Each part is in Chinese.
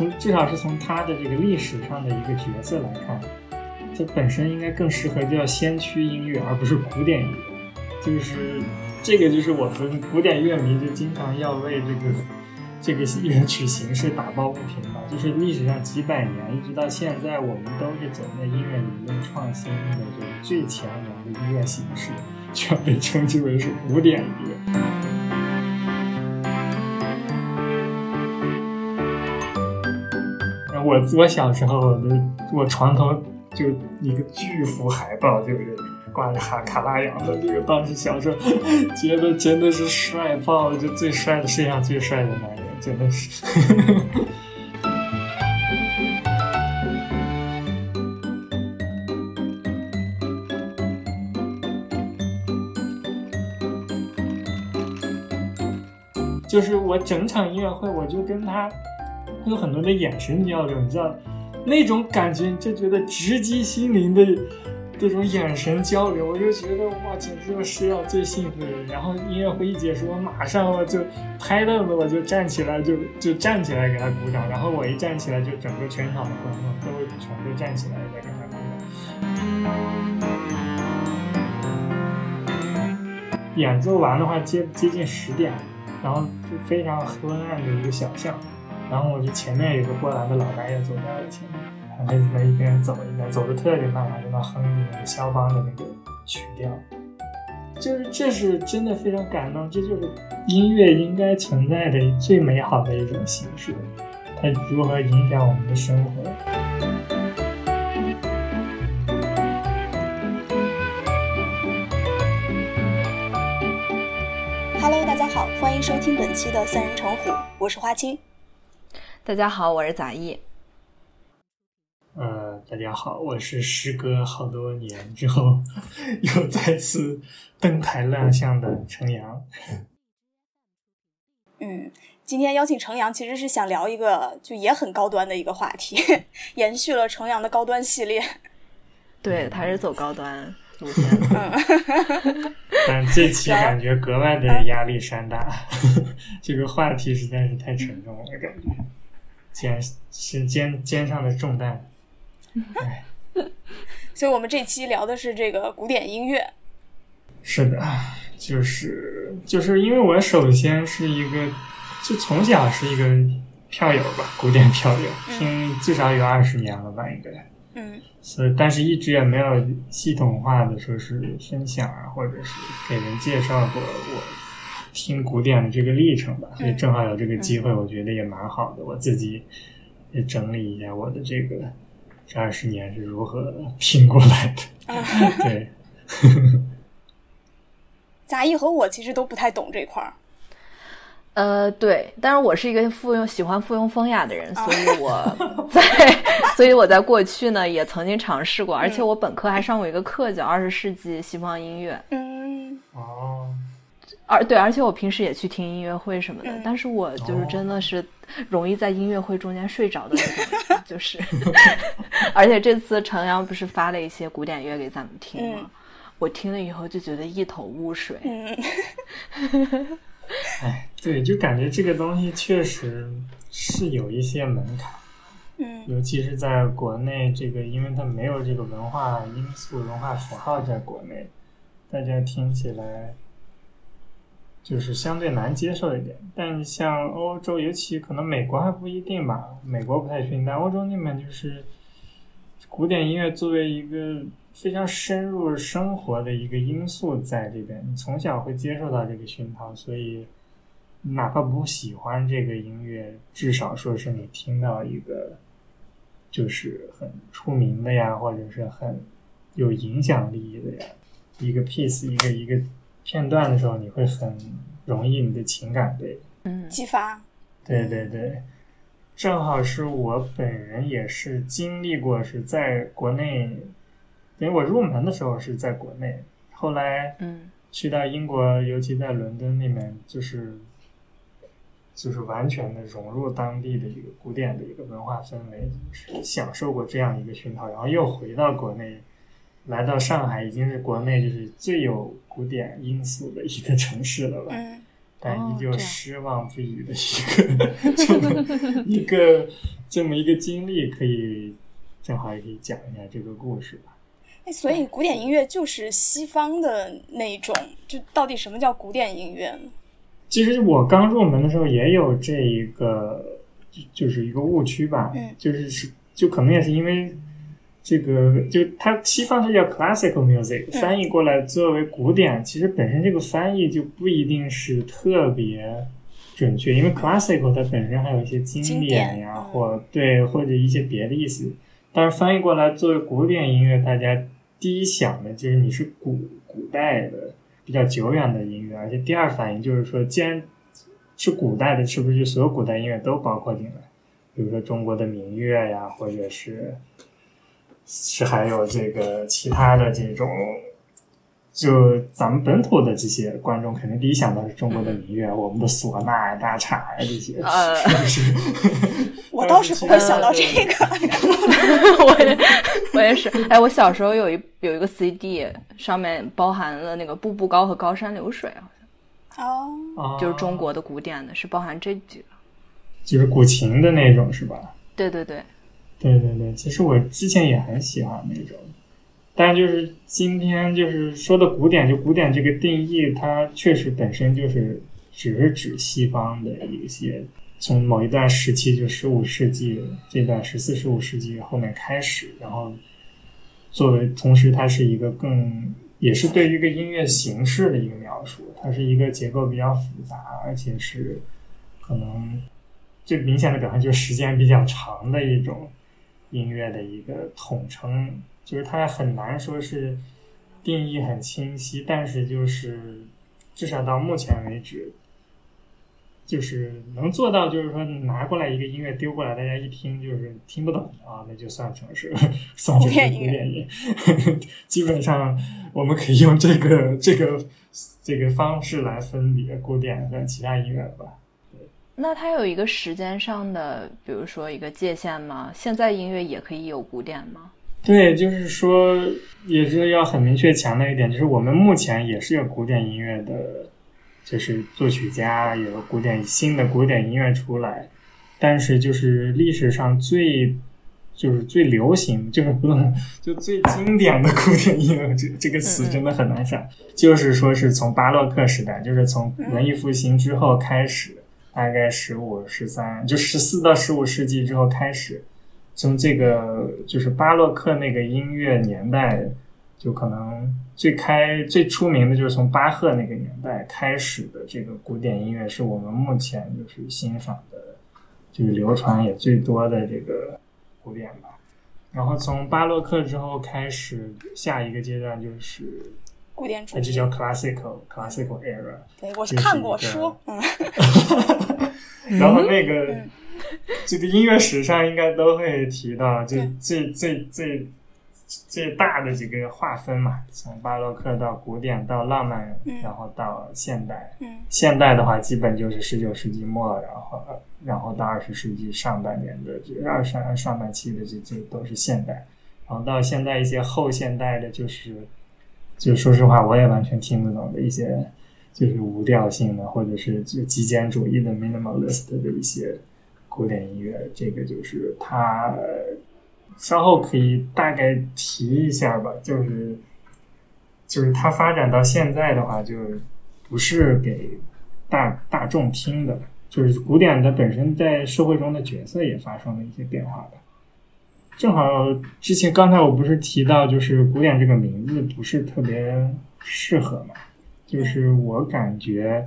从至少是从它的这个历史上的一个角色来看，这本身应该更适合叫先驱音乐，而不是古典音乐。就是这个，就是我们古典乐迷就经常要为这个这个乐曲形式打抱不平吧。就是历史上几百年一直到现在，我们都是走在音乐理论创新的这个最前沿的音乐形式，却被称之为是古典乐。我我小时候，我的我床头就一个巨幅海报，就是挂着哈卡拉扬的这个。当时小时候觉得真的是帅爆了，就最帅的世界上最帅的男人，真的是。就是我整场音乐会，我就跟他。有很多的眼神交流，你知道那种感觉，就觉得直击心灵的这种眼神交流，我就觉得哇，简直就是世上最幸福的人。然后音乐会一结束，我马上我就拍凳子，我就站起来，就就站起来给他鼓掌。然后我一站起来，就整个全场的观众都全都站起来在给他鼓掌。演奏完的话，接接近十点，然后就非常昏暗的一个小巷。然后我就前面有个波兰的老大爷走在我前面，他在在一边走一边，走的特别慢，还在那哼着那个肖邦的那个曲调，就是这是真的非常感动，这就是音乐应该存在的最美好的一种形式，它如何影响我们的生活？Hello，大家好，欢迎收听本期的三人成虎，我是花青。大家好，我是杂艺。呃，大家好，我是时隔好多年之后又再次登台亮相的程阳。嗯，今天邀请程阳，其实是想聊一个就也很高端的一个话题，延续了程阳的高端系列。对，他是走高端路线。嗯，但这期感觉格外的压力山大，这个话题实在是太沉重了，感觉。肩是肩肩上的重担，哎，所以我们这期聊的是这个古典音乐。是的，就是就是因为我首先是一个，就从小是一个票友吧，古典票友，听至少有二十年了吧，应该。嗯。所以，但是一直也没有系统化的说是分享啊，或者是给人介绍过我。听古典的这个历程吧，所以正好有这个机会，我觉得也蛮好的。我自己也整理一下我的这个这二十年是如何听过来的。对，杂艺和我其实都不太懂这块儿。呃，对，但是我是一个附庸喜欢附庸风雅的人，所以我在，所以我在过去呢也曾经尝试过，而且我本科还上过一个课叫二十世纪西方音乐。嗯，哦。而对，而且我平时也去听音乐会什么的，但是我就是真的是容易在音乐会中间睡着的那种，就是。而且这次程阳不是发了一些古典乐给咱们听吗？我听了以后就觉得一头雾水。哎，对，就感觉这个东西确实是有一些门槛，嗯，尤其是在国内，这个因为它没有这个文化因素、文化符号在国内，大家听起来。就是相对难接受一点，但像欧洲，尤其可能美国还不一定吧。美国不太确定，但欧洲那边就是古典音乐作为一个非常深入生活的一个因素，在这边，你从小会接受到这个熏陶，所以哪怕不喜欢这个音乐，至少说是你听到一个就是很出名的呀，或者是很有影响力的呀，一个 piece，一个一个。片段的时候，你会很容易你的情感被嗯激发。对对对，正好是我本人也是经历过，是在国内，等于我入门的时候是在国内，后来嗯去到英国，尤其在伦敦那边，就是就是完全的融入当地的一个古典的一个文化氛围，是享受过这样一个熏陶，然后又回到国内。来到上海已经是国内就是最有古典因素的一个城市了吧？嗯，但依旧失望不已的 一个、这么一个这么一个经历，可以正好也可以讲一下这个故事吧。哎，所以古典音乐就是西方的那一种，就到底什么叫古典音乐呢？其实我刚入门的时候也有这一个，就就是一个误区吧，嗯就是是就可能也是因为这个，就它西方是叫 classical music，、嗯翻译过来作为古典，其实本身这个翻译就不一定是特别准确，因为 classical 它本身还有一些经经典呀，或对或者一些别的意思，但是翻译过来作为古典音乐，大家第一想的就是你是古古代的。比较久远的音乐，而且第二反应就是说，既然是古代的，是不是就所有古代音乐都包括进来？比如说中国的民乐呀，或者是是还有这个其他的这种，就咱们本土的这些观众，肯定第一想到是中国的民乐，我们的唢呐呀、大镲呀这些，呃是不是？我倒是不会想到这个。我也我也是。哎，我小时候有一有一个 CD，上面包含了那个步步高和高山流水，好像哦，就是中国的古典的，是包含这几个。就是古琴的那种，是吧？对对对，对对对，其实我之前也很喜欢那种，但就是今天就是说的古典，就古典这个定义，它确实本身就是只是指西方的一些，从某一段时期，就十五世纪这段十四、十五世纪后面开始，然后作为同时它是一个更也是对于一个音乐形式的一个描述，它是一个结构比较复杂，而且是可能最明显的表现就是时间比较长的一种音乐的一个统称，就是它很难说是定义很清晰，但是就是至少到目前为止，就是能做到，就是说拿过来一个音乐丢过来，大家一听就是听不懂啊，那就算成是算成是古典音乐古典音。基本上我们可以用这个这个这个方式来分别古典和其他音乐吧。那它有一个时间上的，比如说一个界限吗？现在音乐也可以有古典吗？对，就是说，也是要很明确强调一点，就是我们目前也是有古典音乐的，就是作曲家有古典新的古典音乐出来，但是就是历史上最就是最流行，就是不能就最经典的古典音乐这这个词真的很难想，就是说是从巴洛克时代，就是从文艺复兴之后开始，大概十五、十三，就十四到十五世纪之后开始。从这个就是巴洛克那个音乐年代，就可能最开最出名的就是从巴赫那个年代开始的这个古典音乐，是我们目前就是欣赏的，就是流传也最多的这个古典吧。然后从巴洛克之后开始，下一个阶段就是古典主义那就叫 classical classical era。对我是看过书，嗯，然后那个、嗯。这个音乐史上应该都会提到，就最最最最大的几个划分嘛，从巴洛克到古典到浪漫，嗯。然后到现代。嗯。现代的话，基本就是十九世纪末，然后然后到二十世纪上半年的这二上上半期的这这都是现代，然后到现在一些后现代的，就是就说实话，我也完全听不懂的一些，就是无调性的或者是就极简主义的 minimalist 的一些古典音乐，这个就是它稍后可以大概提一下吧，就是就是它发展到现在的话，就不是给大大众听的，就是古典的本身在社会中的角色也发生了一些变化吧。正好之前刚才我不是提到，就是古典这个名字不是特别适合嘛，就是我感觉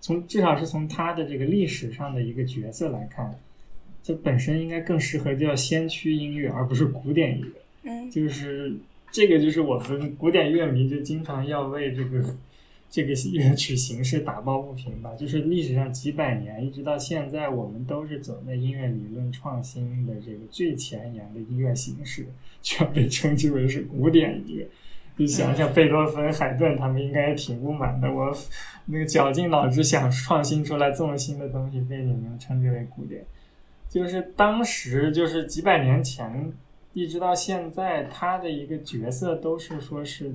从至少是从他的这个历史上的一个角色来看，这本身应该更适合叫先驱音乐，而不是古典音乐。嗯就是这个，就是我们古典乐迷就经常要为这个这个乐 曲形式打抱不平吧。就是历史上几百年一直到现在，我们都是走在音乐理论创新的这个最前沿的音乐形式，却被称之为是古典音乐。你想想，贝多芬、海顿他们应该挺不满的。我那个绞尽脑汁想创新出来这么新的东西，被你们称之为古典。就是当时就是几百年前，一直到现在，他的一个角色都是说是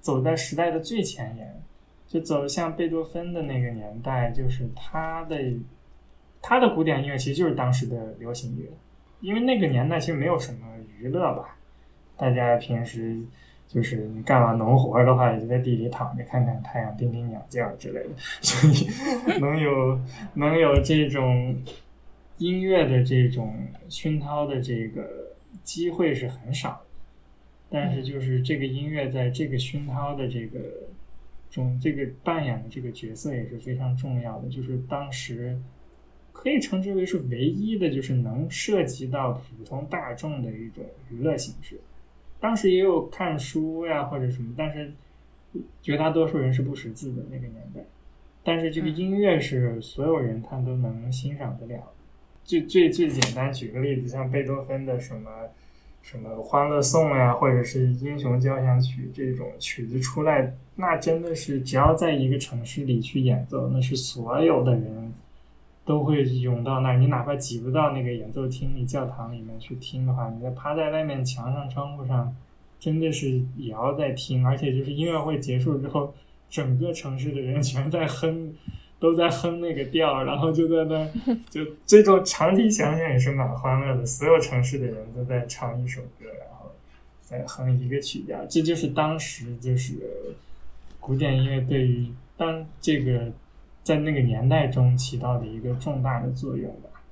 走在时代的最前沿，就走向贝多芬的那个年代，就是他的他的古典音乐其实就是当时的流行乐，因为那个年代其实没有什么娱乐吧，大家平时就是你干完农活的话，也就在地里躺着看看太阳、听听鸟叫之类的，所以 能有能有这种音乐的这种熏陶的这个机会是很少的。但是就是这个音乐在这个熏陶的这个中，这个扮演的这个角色也是非常重要的。就是当时可以称之为是唯一的，就是能涉及到普通大众的一种娱乐形式。当时也有看书呀或者什么，但是绝大多数人是不识字的那个年代。但是这个音乐是所有人他都能欣赏得了。最最最简单，举个例子，像贝多芬的什么。什么《欢乐颂》呀，或者是《英雄交响曲》这种曲子出来，那真的是只要在一个城市里去演奏，那是所有的人都会涌到那儿。你哪怕挤不到那个演奏厅里、教堂里面去听的话，你在趴在外面墙上、窗户上，真的是也要在听。而且就是音乐会结束之后，整个城市的人全在哼。都在哼那个调，然后就在那，就这种长期想想也是蛮欢乐的。所有城市的人都在唱一首歌，然后再哼一个曲调，这就是当时就是古典音乐对于当这个在那个年代中起到的一个重大的作用吧。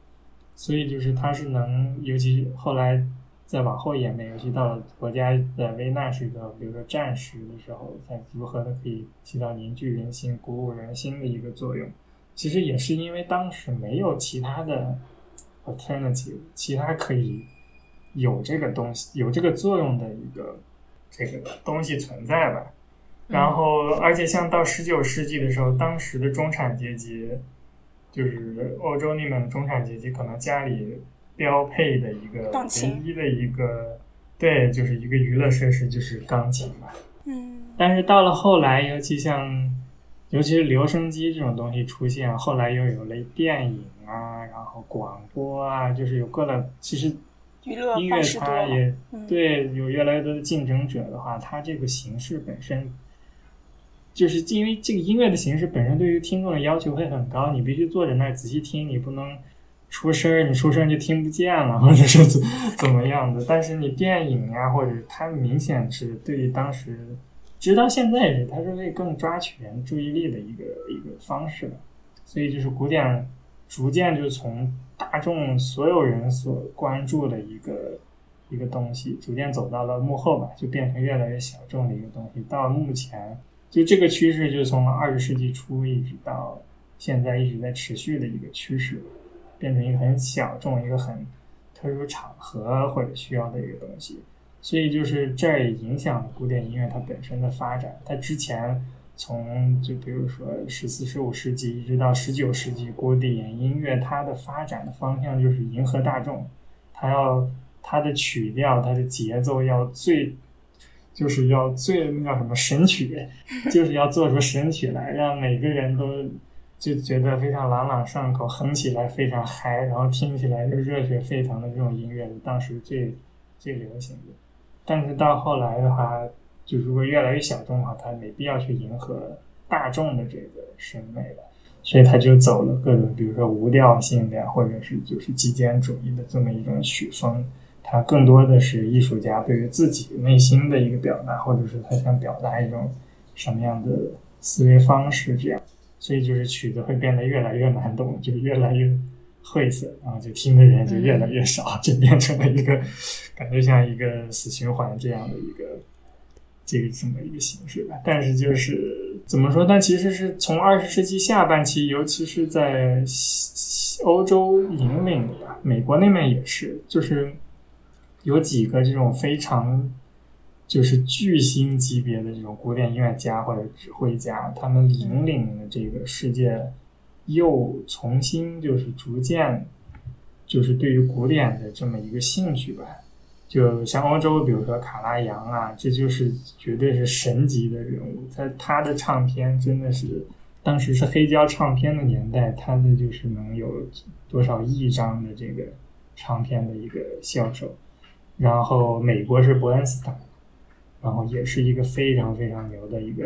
所以就是它是能，尤其后来。再往后演变，尤其到了国家的危难时刻，比如说战时的时候，才如何的可以起到凝聚人心、鼓舞人心的一个作用。其实也是因为当时没有其他的 alternative，其他可以有这个东西、有这个作用的一个这个东西存在吧。然后，而且像到十九世纪的时候，当时的中产阶级，就是欧洲那边的中产阶级，可能家里。标配的一个唯一的一个，对，就是一个娱乐设施就是钢琴嘛。嗯。但是到了后来，尤其像，尤其是留声机这种东西出现，后来又有了电影啊，然后广播啊，就是有各种。其实，娱乐音乐它也对有越来越多的竞争者的话，它这个形式本身，就是因为这个音乐的形式本身对于听众的要求会很高，你必须坐在那儿仔细听，你不能。出声，你出声就听不见了，或者是怎怎么样的？但是你电影呀，或者它明显是对于当时，直到现在也是，它是为更抓取人注意力的一个一个方式所以就是古典逐渐就从大众所有人所关注的一个一个东西，逐渐走到了幕后吧，就变成越来越小众的一个东西。到目前，就这个趋势就从二十世纪初一直到现在一直在持续的一个趋势。变成一个很小众、一个很特殊场合或者需要的一个东西，所以就是这也影响了古典音乐它本身的发展。它之前从就比如说十四、十五世纪一直到十九世纪，古典音乐它的发展的方向就是迎合大众，它要它的曲调、它的节奏要最，就是要最那叫什么神曲，就是要做出神曲来，让每个人都。就觉得非常朗朗上口，哼起来非常嗨，然后听起来就热血沸腾的这种音乐，当时最最流行的。但是到后来的话，就如果越来越小众的话，它没必要去迎合大众的这个审美了，所以他就走了各种，比如说无调性的，或者是就是极简主义的这么一种曲风。它更多的是艺术家对于自己内心的一个表达，或者是他想表达一种什么样的思维方式这样。所以就是曲子会变得越来越难懂，就越来越晦涩，然后就听的人就越来越少，就变成了一个感觉像一个死循环这样的一个这个这么一个形式吧。但是就是怎么说？但其实是从二十世纪下半期，尤其是在欧洲引领的，美国那边也是，就是有几个这种非常。就是巨星级别的这种古典音乐家或者指挥家，他们引领了这个世界，又重新就是逐渐，就是对于古典的这么一个兴趣吧。就像欧洲，比如说卡拉扬啊，这就是绝对是神级的人物。他他的唱片真的是，当时是黑胶唱片的年代，他的就是能有多少亿张的这个唱片的一个销售。然后美国是伯恩斯坦。然后也是一个非常非常牛的一个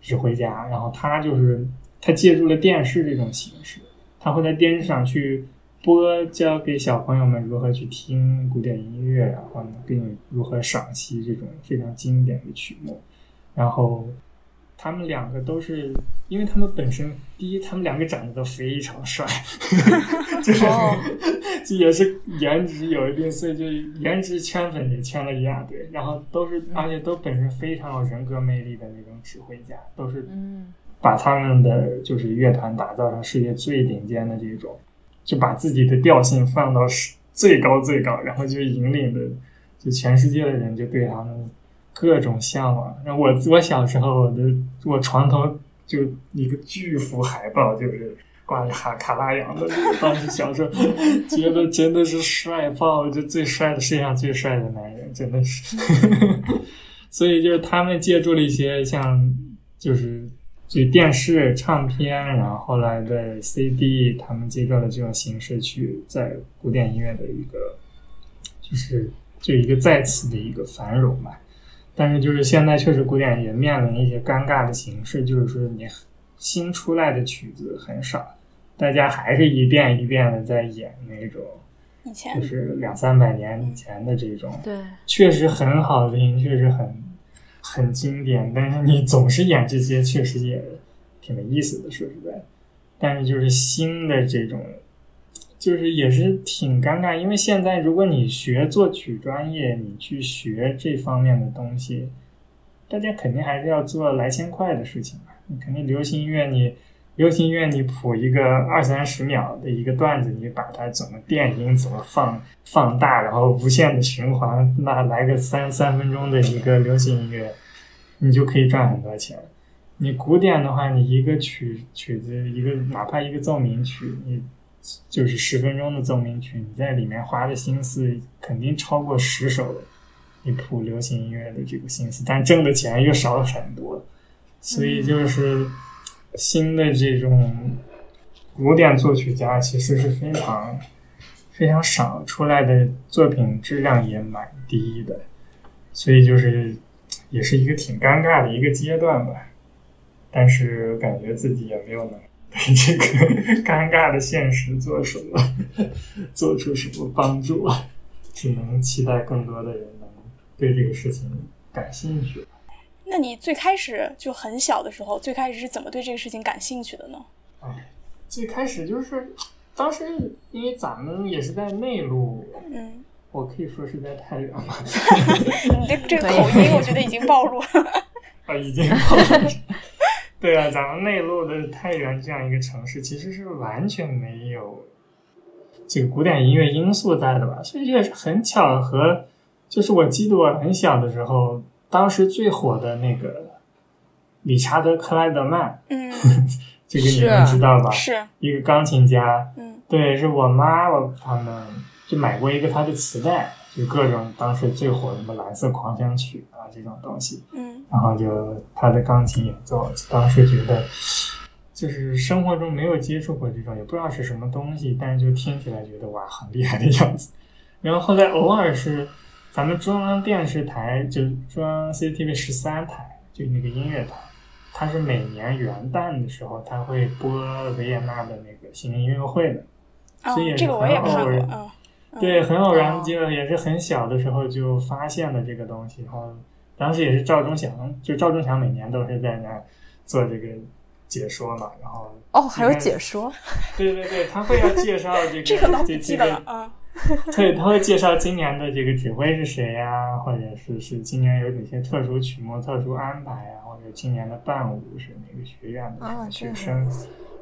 指挥家，然后他就是他借助了电视这种形式，他会在电视上去播教给小朋友们如何去听古典音乐，然后呢，并如何赏析这种非常经典的曲目，然后。他们两个都是，因为他们本身，第一，他们两个长得都非常帅，就是 这也是颜值有一定，所以就颜值圈粉也圈了一大堆。然后都是，而且都本身非常有人格魅力的那种指挥家，都是把他们的就是乐团打造成世界最顶尖的这种，就把自己的调性放到最高最高，然后就引领的，就全世界的人就对他们。各种向往。然后我我小时候，我的我床头就一个巨幅海报，就是挂着哈卡拉扬的。当时小时候觉得真的是帅爆，就最帅的世界上最帅的男人，真的是。所以就是他们借助了一些像就是就电视、唱片，然后后来的 CD，他们借助了这种形式去在古典音乐的一个就是就一个再次的一个繁荣吧。但是就是现在确实古典也面临一些尴尬的形式，就是说你新出来的曲子很少，大家还是一遍一遍的在演那种，就是两三百年以前的这种，对，确实很好听，确实很很经典。但是你总是演这些，确实也挺没意思的，说实在。但是就是新的这种。就是也是挺尴尬，因为现在如果你学作曲专业，你去学这方面的东西，大家肯定还是要做来钱快的事情嘛。你肯定流行音乐，你流行音乐你谱一个二三十秒的一个段子，你把它怎么电音怎么放放大，然后无限的循环，那来个三三分钟的一个流行音乐，你就可以赚很多钱。你古典的话，你一个曲曲子一个哪怕一个奏鸣曲，你。就是十分钟的奏鸣曲，你在里面花的心思肯定超过十首一谱流行音乐的这个心思，但挣的钱又少了很多。所以就是新的这种古典作曲家其实是非常非常少，出来的作品质量也蛮低的。所以就是也是一个挺尴尬的一个阶段吧。但是感觉自己也没有能。对 这个尴尬的现实做什么？做出什么帮助？只能期待更多的人能对这个事情感兴趣。那你最开始就很小的时候，最开始是怎么对这个事情感兴趣的呢？哎，最开始就是当时因为咱们也是在内陆，嗯，我可以说是在太原嘛。你这这个口音，我觉得已经暴露了。啊，已经暴露。对啊，咱们内陆的太原这样一个城市，其实是完全没有这个古典音乐因素在的吧？所以这也是很巧合。就是我记得我很小的时候，当时最火的那个理查德克莱德曼，嗯，这个你们知道吧？是一个钢琴家，嗯，对，是我妈我他们就买过一个他的磁带，就各种当时最火的什么蓝色狂想曲啊这种东西，嗯。然后就他的钢琴演奏，当时觉得就是生活中没有接触过这种，也不知道是什么东西，但是就听起来觉得哇很厉害的样子。然后后来偶尔是咱们中央电视台，就中央 CCTV 十三台，就那个音乐台，它是每年元旦的时候，它会播维也纳的那个新年音乐会的，所以也是很偶然，对，很偶然就也是很小的时候就发现了这个东西，然后。当时也是赵忠祥，就赵忠祥每年都是在那儿做这个解说嘛，然后哦，还有解说，对对对，他会要介绍这个，这个记得了啊。对，他会介绍今年的这个指挥是谁呀，或者是是今年有哪些特殊曲目、特殊安排呀，或者今年的伴舞是哪个学院的学生。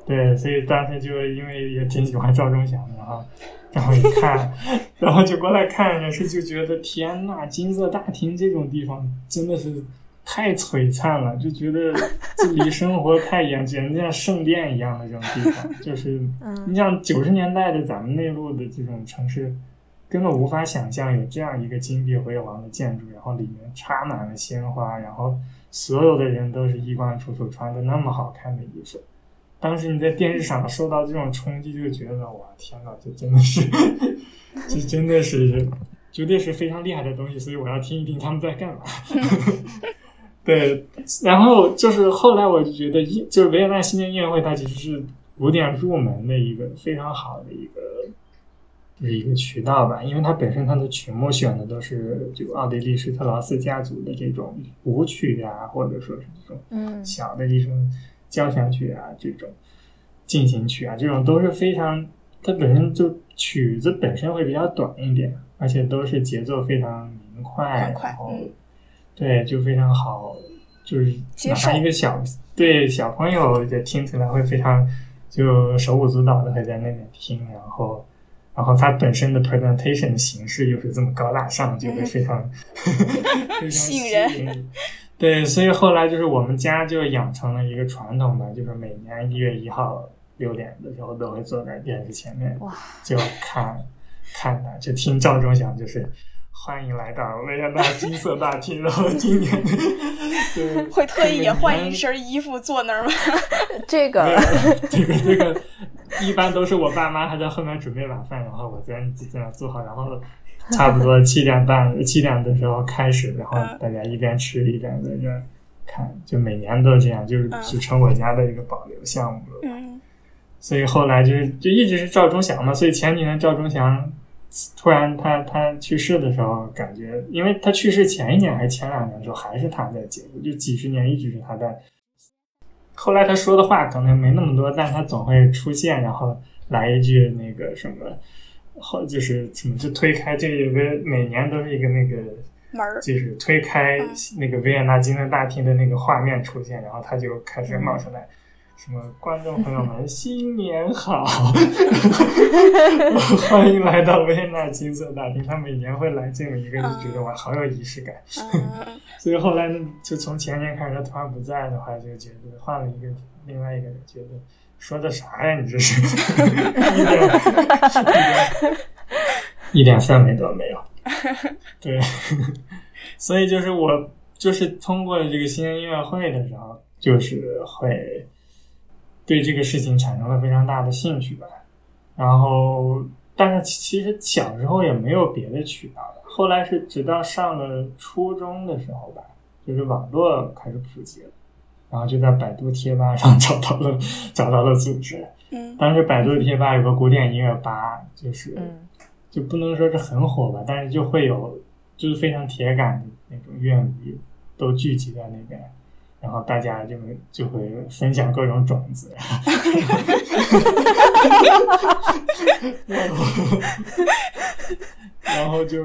对，所以当时就因为也挺喜欢赵忠祥的，哈然后一看，然后就过来看，也是就觉得天呐，金色大厅这种地方真的是太璀璨了，就觉得这离生活太远，简直像圣殿一样的这种地方。就是你像九十年代的咱们内陆的这种城市，根本无法想象有这样一个金碧辉煌的建筑，然后里面插满了鲜花，然后所有的人都是衣冠楚楚，穿的那么好看的衣服。当时你在电视上受到这种冲击，就觉得哇，天呐，这真的是，这真的是，绝对是非常厉害的东西，所以我要听一听他们在干嘛。对，然后就是后来我就觉得，一就是维也纳新年音乐会，它其实是古典入门的一个非常好的一个，就是一个渠道吧，因为它本身它的曲目选的都是就奥地利施特劳斯家族的这种舞曲啊，或者说是这种嗯小的一种交响曲啊，这种进行曲啊，这种都是非常，它本身就曲子本身会比较短一点，而且都是节奏非常明快，很快然后、嗯对就非常好，就是哪怕一个小对小朋友也听起来会非常就手舞足蹈的会在那边听，然后。然后它本身的 presentation 的形式又是这么高大上，就会非常、非常 吸引人对，所以后来就是我们家就养成了一个传统吧，就是每年一月一号六点的时候都会坐在电视前面，哇，就看看的，就听赵忠祥，就是欢迎来到维也纳金色大厅。然后今年对 会特意也换一身衣服坐那儿吗？这个这个这个一般都是我爸妈还在后面准备晚饭，然后我在在那坐好，然后 差不多七点半七点的时候开始，然后大家一边吃一边在这儿看，就每年都这样，就是嗯就成我家的一个保留项目了。嗯所以后来就是就一直是赵忠祥嘛，所以前几年赵忠祥突然他他去世的时候，感觉因为他去世前一年还是前两年的时候，还是他在节目，就几十年一直是他在。后来他说的话可能没那么多，但他总会出现，然后来一句那个什么，后就是怎么就推开这个有个每年都是一个那个门儿就是推开嗯那个维也纳金色大厅的那个画面出现，然后他就开始冒出来。什么观众朋友们，新年好！欢迎来到维也纳金色大厅。他每年会来这么一个，就觉得哇，好有仪式感。嗯 所以后来呢，就从前年开始，他突然不在的话，就觉得换了一个另外一个人，觉得说的啥呀？你这是一点一点氛围都没有。对，所以就是我就是通过这个新年音乐会的时候，就是会对这个事情产生了非常大的兴趣吧。然后，但是其实小时候也没有别的渠道，后来是直到上了初中的时候吧，就是网络开始普及了，然后就在百度贴吧上 找到了找到了组织。嗯当时百度贴吧有个古典音乐吧，就是、嗯就不能说是很火吧，但是就会有就是非常铁杆的那种乐迷都聚集在那边，然后大家就就会分享各种种子，然 后然后就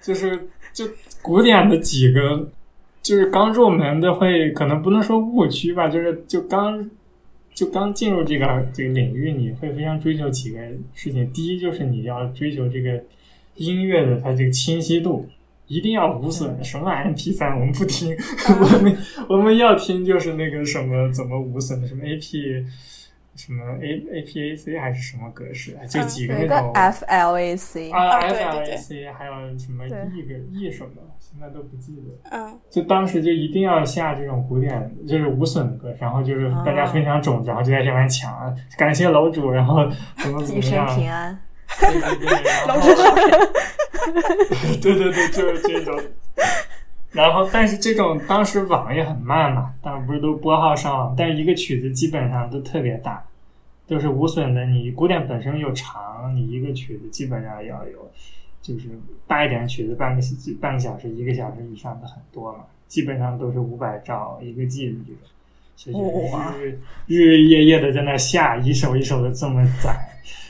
就是就古典的几个就是刚入门的会可能不能说误区吧，就是就刚就刚进入这个这个领域，你会非常追求几个事情。第一就是你要追求这个音乐的它这个清晰度，一定要无损。什么 MP 三我们不听，我们我们要听就是那个什么怎么无损的，什么 AP 什么 A APAC 还是什么格式，就几个有一个那种。FLAC，啊啊对对对，FLAC 还有什么 E 个 E 什么，现在都不记得。嗯就当时就一定要下这种古典，就是无损的歌，然后就是大家分享种子，然后就在这边抢，感谢楼主，然后怎么怎么样，平安。对对对，然楼后主好人，对对对，就是这种。然后，但是这种当时网也很慢嘛，当然不是都拨号上网，但是一个曲子基本上都特别大，都是无损的。你古典本身又长，你一个曲子基本上要有，就是大一点的曲子半个小半个小时、一个小时以上的很多嘛，基本上都是五百兆一个 G 的这种，所以就是日日日夜夜的在那下，一首一首的这么载。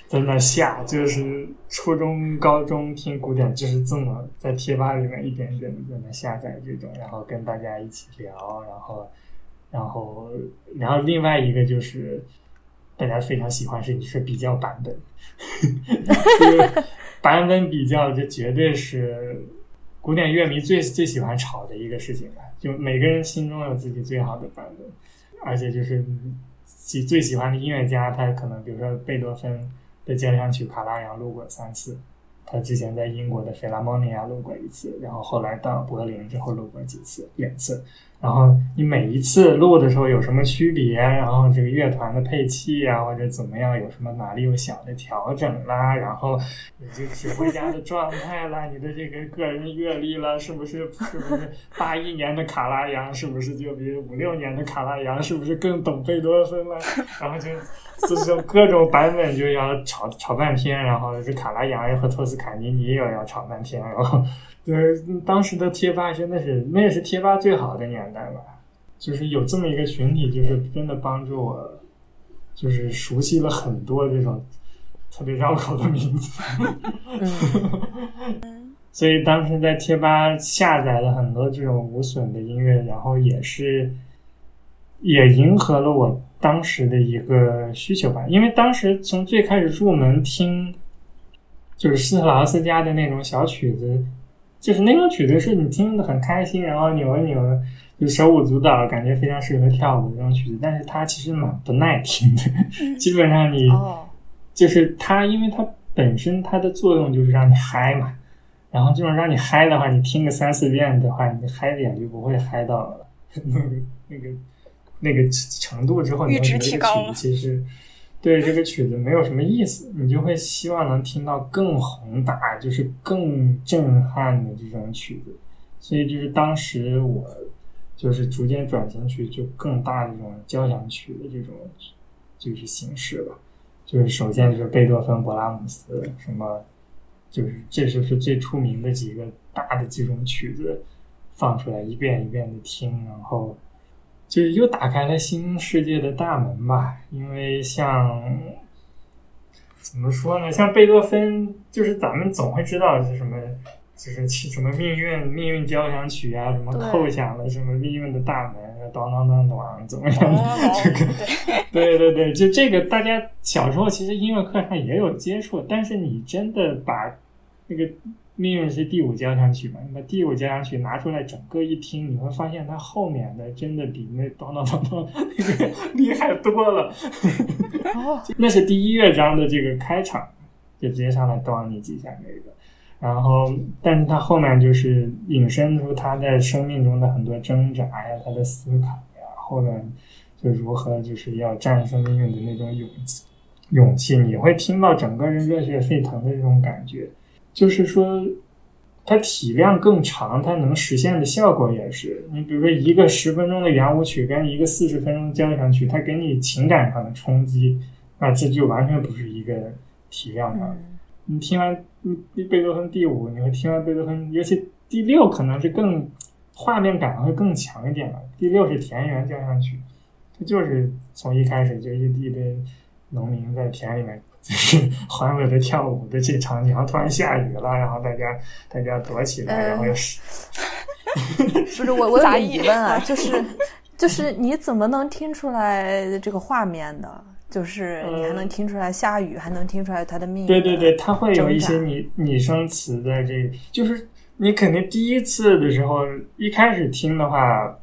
在那下，就是初中、高中听古典，就是这么在贴吧里面一点一点的在那下载这种，然后跟大家一起聊，然后，然后，然后另外一个就是大家非常喜欢是是比较版本，就 是版本比较，这绝对是古典乐迷最最喜欢吵的一个事情吧。就每个人心中有自己最好的版本，而且就是喜最喜欢的音乐家，他可能比如说贝多芬的交响曲《卡拉扬》录过三次，他之前在英国的菲拉莫尼亚录过一次，然后后来到柏林之后录过几次，两次，然后你每一次录的时候有什么区别，然后这个乐团的配器啊或者怎么样，有什么哪里有小的调整啦，然后你这个指挥家的状态啦，你的这个个人阅历啦，是不是是不是八一年的卡拉扬是不是就比五六年的卡拉扬是不是更懂贝多芬了？然后就就是各种版本就要吵吵半天，然后这卡拉扬又和托斯卡尼尼又要吵半天，然后。对，当时的贴吧真的是，那也是贴吧最好的年代吧。就是有这么一个群体，就是真的帮助我，就是熟悉了很多这种特别绕口的名字。所以当时在贴吧下载了很多这种无损的音乐，然后也是也迎合了我当时的一个需求吧。因为当时从最开始入门听，就是斯特劳斯家的那种小曲子。就是那种曲子是你听的很开心，然后扭一扭，就手舞足蹈，感觉非常适合跳舞那种曲子。但是它其实蛮不耐听的，基本上你就是它，因为它本身它的作用就是让你嗨嘛。然后这种让你嗨的话，你听个三四遍的话，你嗨点就不会嗨到 那个那个那个程度之后，你觉得这个曲子其实。对这个曲子没有什么意思，你就会希望能听到更宏大，就是更震撼的这种曲子。所以就是当时我就是逐渐转型去就更大的这种交响曲的这种就是形式了。就是首先就是贝多芬、勃拉姆斯什么，就是这就是最出名的几个大的这种曲子放出来一遍一遍的听，然后。就是又打开了新世界的大门吧，因为像怎么说呢？像贝多芬，就是咱们总会知道是什么，就是什么命运命运交响曲啊，什么叩响了什么命运的大门，咚咚咚咚，怎么样的？这个，对对对，就这个，大家小时候其实音乐课上也有接触，但是你真的把那个。命运是第五交响曲嘛？你把第五交响曲拿出来，整个一听，你会发现它后面的真的比那咚咚咚咚那个厉害多了。那是第一乐章的这个开场，就直接上来咚你几下那个。然后，但是他后面就是引申出他在生命中的很多挣扎呀，他的思考呀，后面就如何就是要战胜命运的那种勇气，勇气，你会听到整个人热血沸腾的这种感觉。就是说，它体量更长，它能实现的效果也是。你比如说，一个十分钟的圆舞曲跟一个四十分钟的交响曲，它给你情感上的冲击，那这就完全不是一个体量上。你听完贝多芬第五，你会听完贝多芬，尤其第六可能是更画面感会更强一点了。第六是田园交响曲，它就是从一开始就一地的农民在田里面。就是欢乐的跳舞的这场景，然后突然下雨了，然后大家大家躲起来，然后又是，不是我我有个疑问啊，就是就是你怎么能听出来这个画面的？就是你还能听出来下雨，还能听出来他的命运？对对对，他会有一些拟拟声词在这，就是你肯定第一次的时候一开始听的话。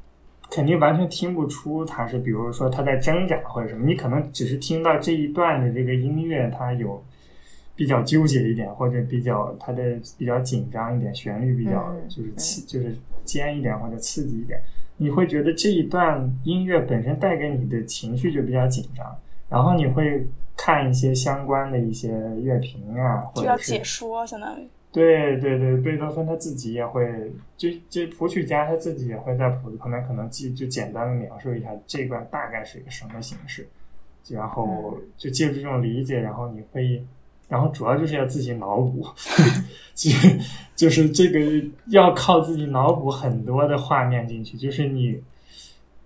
肯定完全听不出他是，比如说他在挣扎或者什么，你可能只是听到这一段的这个音乐，它有比较纠结一点，或者比较它的比较紧张一点，旋律比较就是刺就是尖一点或者刺激一点，你会觉得这一段音乐本身带给你的情绪就比较紧张，然后你会看一些相关的一些乐评啊，或者是解说，相当于。对对对，贝多芬他自己也会，就就谱曲家他自己也会在谱子旁边可能记，就简单的描述一下这段大概是一个什么形式，然后就借助这种理解，然后你会，然后主要就是要自己脑补，就就是这个要靠自己脑补很多的画面进去，就是你，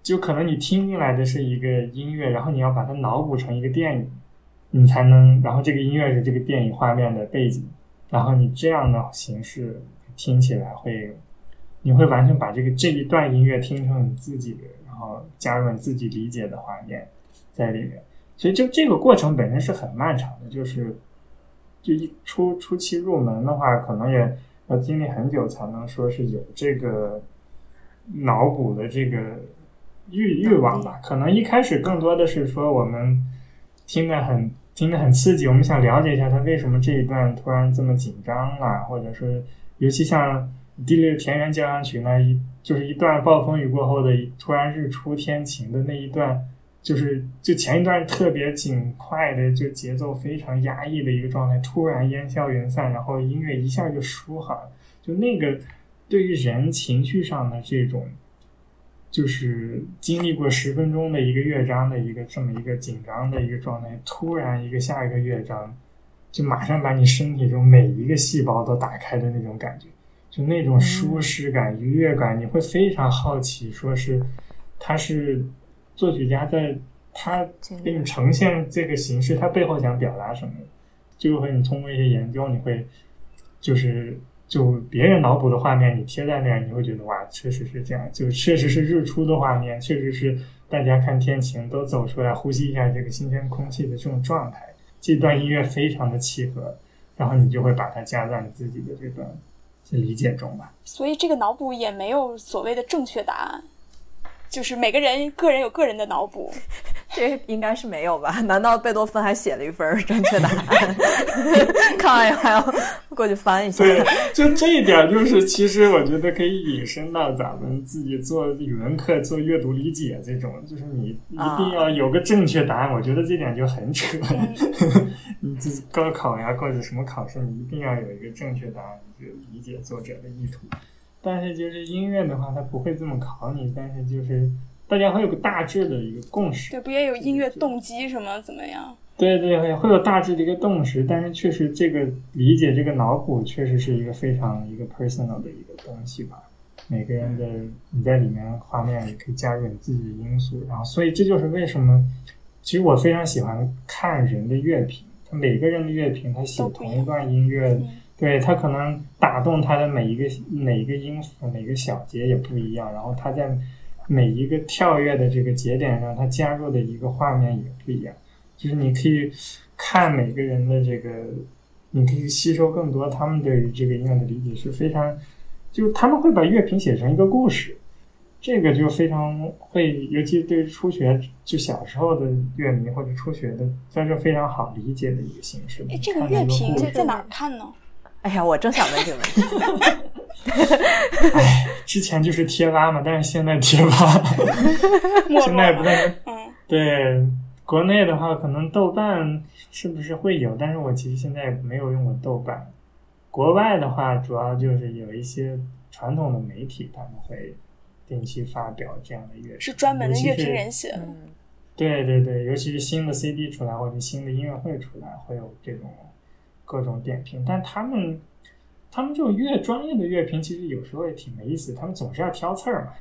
就可能你听进来的是一个音乐，然后你要把它脑补成一个电影，你才能，然后这个音乐是这个电影画面的背景。然后你这样的形式听起来会，你会完全把这个这一段音乐听成你自己的，然后加入你自己理解的画面在里面。所以就这个过程本身是很漫长的，就是就一初初期入门的话，可能也要经历很久才能说是有这个脑补的这个欲欲望吧。可能一开始更多的是说我们听得很。听得很刺激，我们想了解一下他为什么这一段突然这么紧张啊，或者说，尤其像第六田园交响曲那一就是一段暴风雨过后的突然日出天晴的那一段，就是就前一段特别紧快的，就节奏非常压抑的一个状态，突然烟消云散，然后音乐一下就舒缓，就那个对于人情绪上的这种。就是经历过十分钟的一个乐章的一个这么一个紧张的一个状态，突然一个下一个乐章，就马上把你身体中每一个细胞都打开的那种感觉，就那种舒适感、愉悦感，你会非常好奇，说是他是作曲家在他给你呈现这个形式，他背后想表达什么？就会你通过一些研究，你会就是。就别人脑补的画面，你贴在那儿，你会觉得哇，确实是这样，就确实是日出的画面，确实是大家看天晴都走出来呼吸一下这个新鲜空气的这种状态。这段音乐非常的契合，然后你就会把它加在你自己的这个理解中吧。所以这个脑补也没有所谓的正确答案。就是每个人个人有个人的脑补，这应该是没有吧？难道贝多芬还写了一份正确答案？看完还要过去翻一下？对，就这一点，就是其实我觉得可以引申到咱们自己做语文课、做阅读理解这种，就是你一定要有个正确答案。我觉得这点就很扯。你这高考呀，或者什么考试，你一定要有一个正确答案，就理解作者的意图。但是就是音乐的话，它不会这么考你，但是就是大家会有个大致的一个共识。对，不也有音乐动机什么怎么样？对对，会会有大致的一个共识。但是确实这个理解这个脑补，确实是一个非常一个 personal 的一个东西吧。每个人的你在里面画面也可以加入你自己的因素，然后所以这就是为什么，其实我非常喜欢看人的乐评，他每个人的乐评，他写同一段音乐。对他可能打动他的每一个每一个音符每个小节也不一样，然后他在每一个跳跃的这个节点上，他加入的一个画面也不一样。就是你可以看每个人的这个，你可以吸收更多他们对于这个音乐的理解是非常，就他们会把乐评写成一个故事，这个就非常会，尤其对于初学就小时候的乐迷或者初学的，算是非常好理解的一个形式。哎，这个乐评在哪儿看呢？哎呀，我正想问这个问题。哎，之前就是贴吧嘛，但是现在贴吧 现在不太。嗯。对，国内的话，可能豆瓣是不是会有？但是我其实现在没有用过豆瓣。国外的话，主要就是有一些传统的媒体，他们会定期发表这样的乐是专门的乐评人写的。对对对，尤其是新的 CD 出来或者新的音乐会出来，会有这种。各种点评，但他们，他们就越专业的乐评，其实有时候也挺没意思。他们总是要挑刺儿嘛，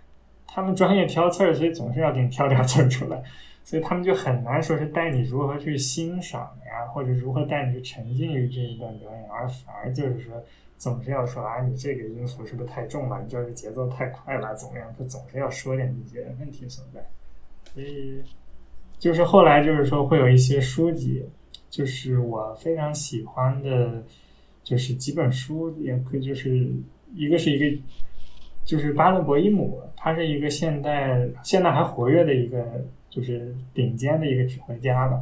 他们专业挑刺儿，所以总是要给你挑点刺儿出来，所以他们就很难说是带你如何去欣赏呀，或者如何带你去沉浸于这一段表演，而反而就是说，总是要说啊，你这个音符是不是太重了？你这个节奏太快了，怎么样？他总是要说点这些问题所在。所以，就是后来就是说会有一些书籍。就是我非常喜欢的，就是几本书，也可以就是一个是一个，就是巴伦博伊姆，他是一个现代现在还活跃的一个，就是顶尖的一个指挥家吧。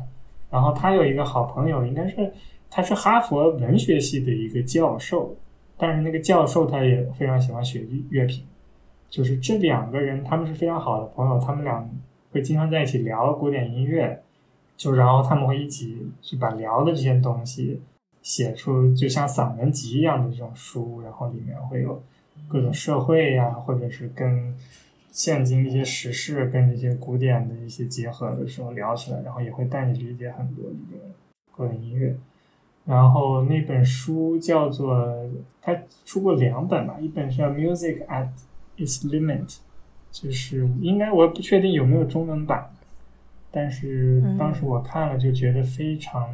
然后他有一个好朋友，应该是他是哈佛文学系的一个教授，但是那个教授他也非常喜欢学乐评。就是这两个人他们是非常好的朋友，他们俩会经常在一起聊古典音乐。就然后他们会一起去把聊的这些东西写出，就像散文集一样的这种书，然后里面会有各种社会呀，或者是跟现今一些时事跟这些古典的一些结合的时候聊起来，然后也会带你理解很多这个古典音乐。然后那本书叫做，他出过两本吧，一本是叫《Music at Its Limit》，就是应该我不确定有没有中文版。但是当时我看了就觉得非常，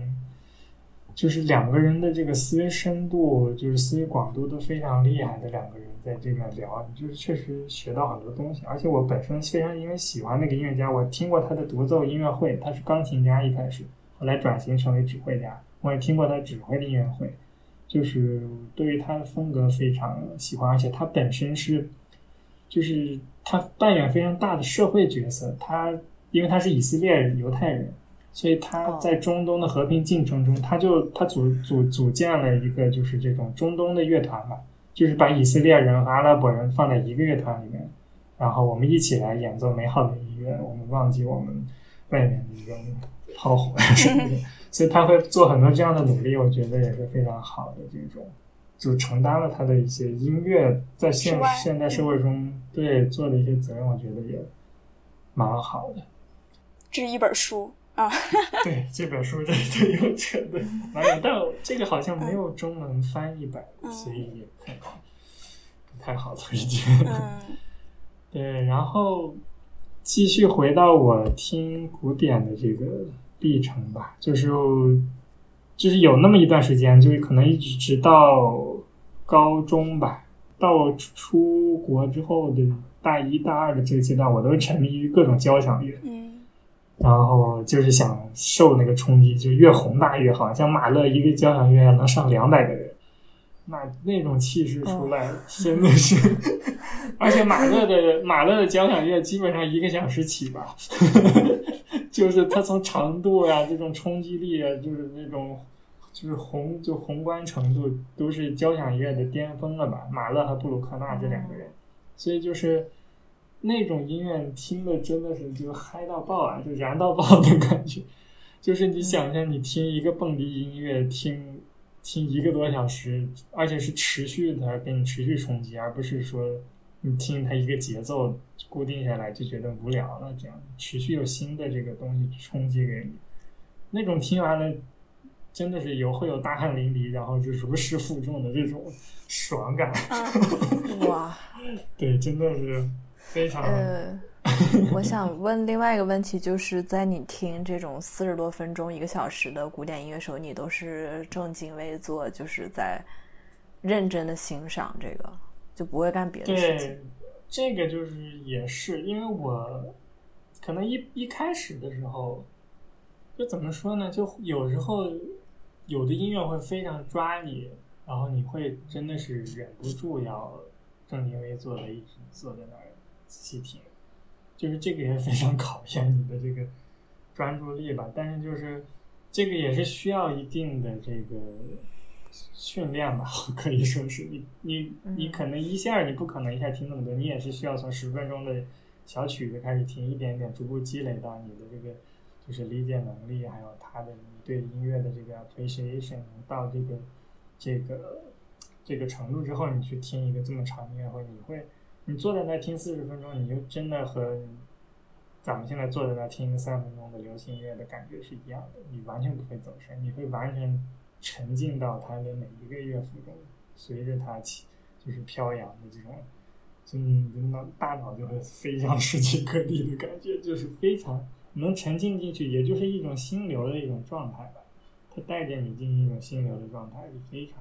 就是两个人的这个思维深度，就是思维广度都非常厉害的两个人在这边聊，就是确实学到很多东西。而且我本身非常因为喜欢那个音乐家，我听过他的独奏音乐会，他是钢琴家一开始，后来转型成为指挥家，我也听过他指挥的音乐会，就是对于他的风格非常喜欢，而且他本身是，就是他扮演非常大的社会角色，他。因为他是以色列犹太人，所以他在中东的和平进程中，他就他组组组建了一个就是这种中东的乐团嘛，就是把以色列人和阿拉伯人放在一个乐团里面，然后我们一起来演奏美好的音乐，我们忘记我们外面的一种炮火什么的，所以他会做很多这样的努力，我觉得也是非常好的这种，就承担了他的一些音乐在现现代社会中对做的一些责任，我觉得也蛮好的。这是一本书啊，对这本书对对，我觉得蛮有，但这个好像没有中文翻译版，所以也可能不太好推荐。嗯。对，然后继续回到我听古典的这个历程吧，就是就是有那么一段时间，就是可能一直直到高中吧，到出国之后的大一大二的这个阶段，我都沉迷于各种交响乐，嗯，然后就是想受那个冲击，就越宏大越好，像马勒一个交响乐能上两百个人。那那种气势出来，真的是，而且马勒的马勒的交响乐基本上一个小时起吧，就是它从长度呀、这种冲击力啊，就是那种就是宏就宏观程度都是交响乐的巅峰了吧？马勒和布鲁克纳这两个人，所以就是那种音乐听的真的是就嗨到爆啊，就燃到爆的感觉，就是你想象你听一个蹦迪音乐听。听一个多小时，而且是持续的给你持续冲击，而不是说你听它一个节奏固定下来就觉得无聊了。这样持续有新的这个东西冲击给你，那种听完了真的是有会有大汗淋漓，然后就如释负重的这种爽感。哇，对，真的是非常。我想问另外一个问题，就是在你听这种四十多分钟、一个小时的古典音乐时候，你都是正襟危坐，就是在认真的欣赏这个，就不会干别的事情。对，这个就是也是因为我可能一一开始的时候，就怎么说呢？就有时候有的音乐会非常抓你，然后你会真的是忍不住要正襟危坐的一直坐在那儿仔细听。就是这个也非常考验你的这个专注力吧，但是就是这个也是需要一定的这个训练吧，可以说是你你你可能一下你不可能一下听那么多，你也是需要从十分钟的小曲子开始听，一点点逐步积累到你的这个就是理解能力，还有他的你对音乐的这个 appreciation 到这个这个这个程度之后，你去听一个这么长的音乐会，你会。你坐在那听四十分钟，你就真的和咱们现在坐在那听三分钟的流行音乐的感觉是一样的。你完全不会走神，你会完全沉浸到它的每一个乐符中，随着它起就是飘扬的这种，就你的大脑就会飞向世界各地的感觉，就是非常能沉浸进去，也就是一种心流的一种状态吧。它带着你进入一种心流的状态，是非常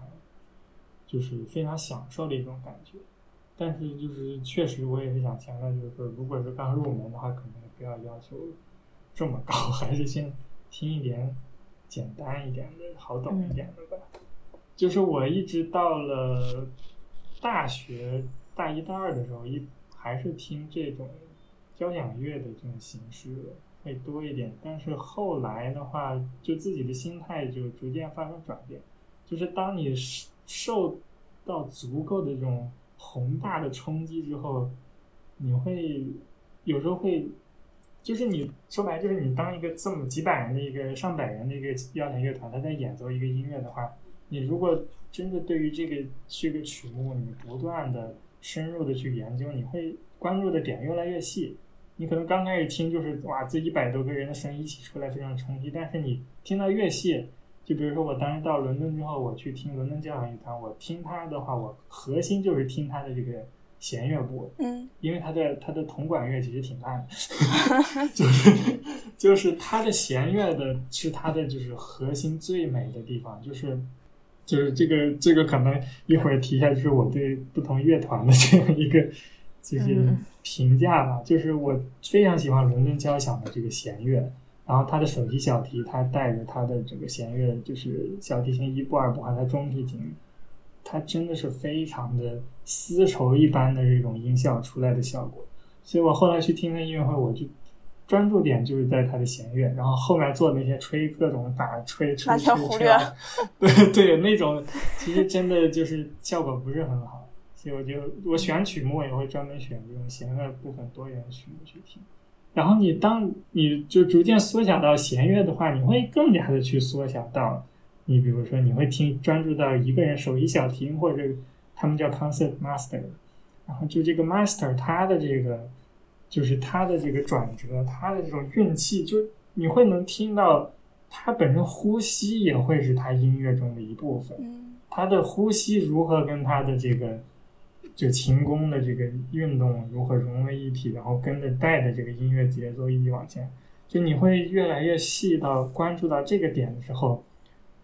就是非常享受的一种感觉。但是就是确实，我也是想强调，就是说，如果是刚入门的话，可能不要要求这么高，还是先听一点简单一点的、好懂一点的吧。就是我一直到了大学大一、大二的时候，一还是听这种交响乐的这种形式会多一点。但是后来的话，就自己的心态就逐渐发生转变。就是当你受到足够的这种宏大的冲击之后，你会有时候会，就是你说白就是你当一个这么几百人的一个上百人的一个交响乐团，他在演奏一个音乐的话，你如果真的对于这个这个曲目，你不断的深入的去研究，你会关注的点越来越细。你可能刚开始听就是哇，这一百多个人的声音一起出来非常冲击，但是你听到越细。就比如说，我当时到伦敦之后，我去听伦敦交响乐团，我听他的话，我核心就是听他的这个弦乐部，嗯，因为他的他的铜管乐其实挺烂的，就是就是他的弦乐的是他的就是核心最美的地方，就是就是这个这个可能一会儿提一下，就是我对不同乐团的这样一个就是评价吧，就是我非常喜欢伦敦交响的这个弦乐。然后他的首席小提，他带着他的这个弦乐，就是小提琴一部二部，还有中提琴，他真的是非常的丝绸一般的这种音效出来的效果。所以我后来去听他音乐会，我就专注点就是在他的弦乐，然后后面做那些吹各种打吹吹吹吹，对对，那种其实真的就是效果不是很好。所以我就我选曲目也会专门选这种弦乐部分多元的曲目去听。然后你当你就逐渐缩小到弦乐的话，你会更加的去缩小到，你比如说你会听专注到一个人手一小提或者他们叫 concert master，然后就这个 master 他的这个就是他的这个转折，他的这种运气，就你会能听到他本身呼吸也会是他音乐中的一部分，他的呼吸如何跟他的这个。就琴弓的这个运动如何融为一体，然后跟着带的这个音乐节奏一起往前，就你会越来越细到关注到这个点的时候，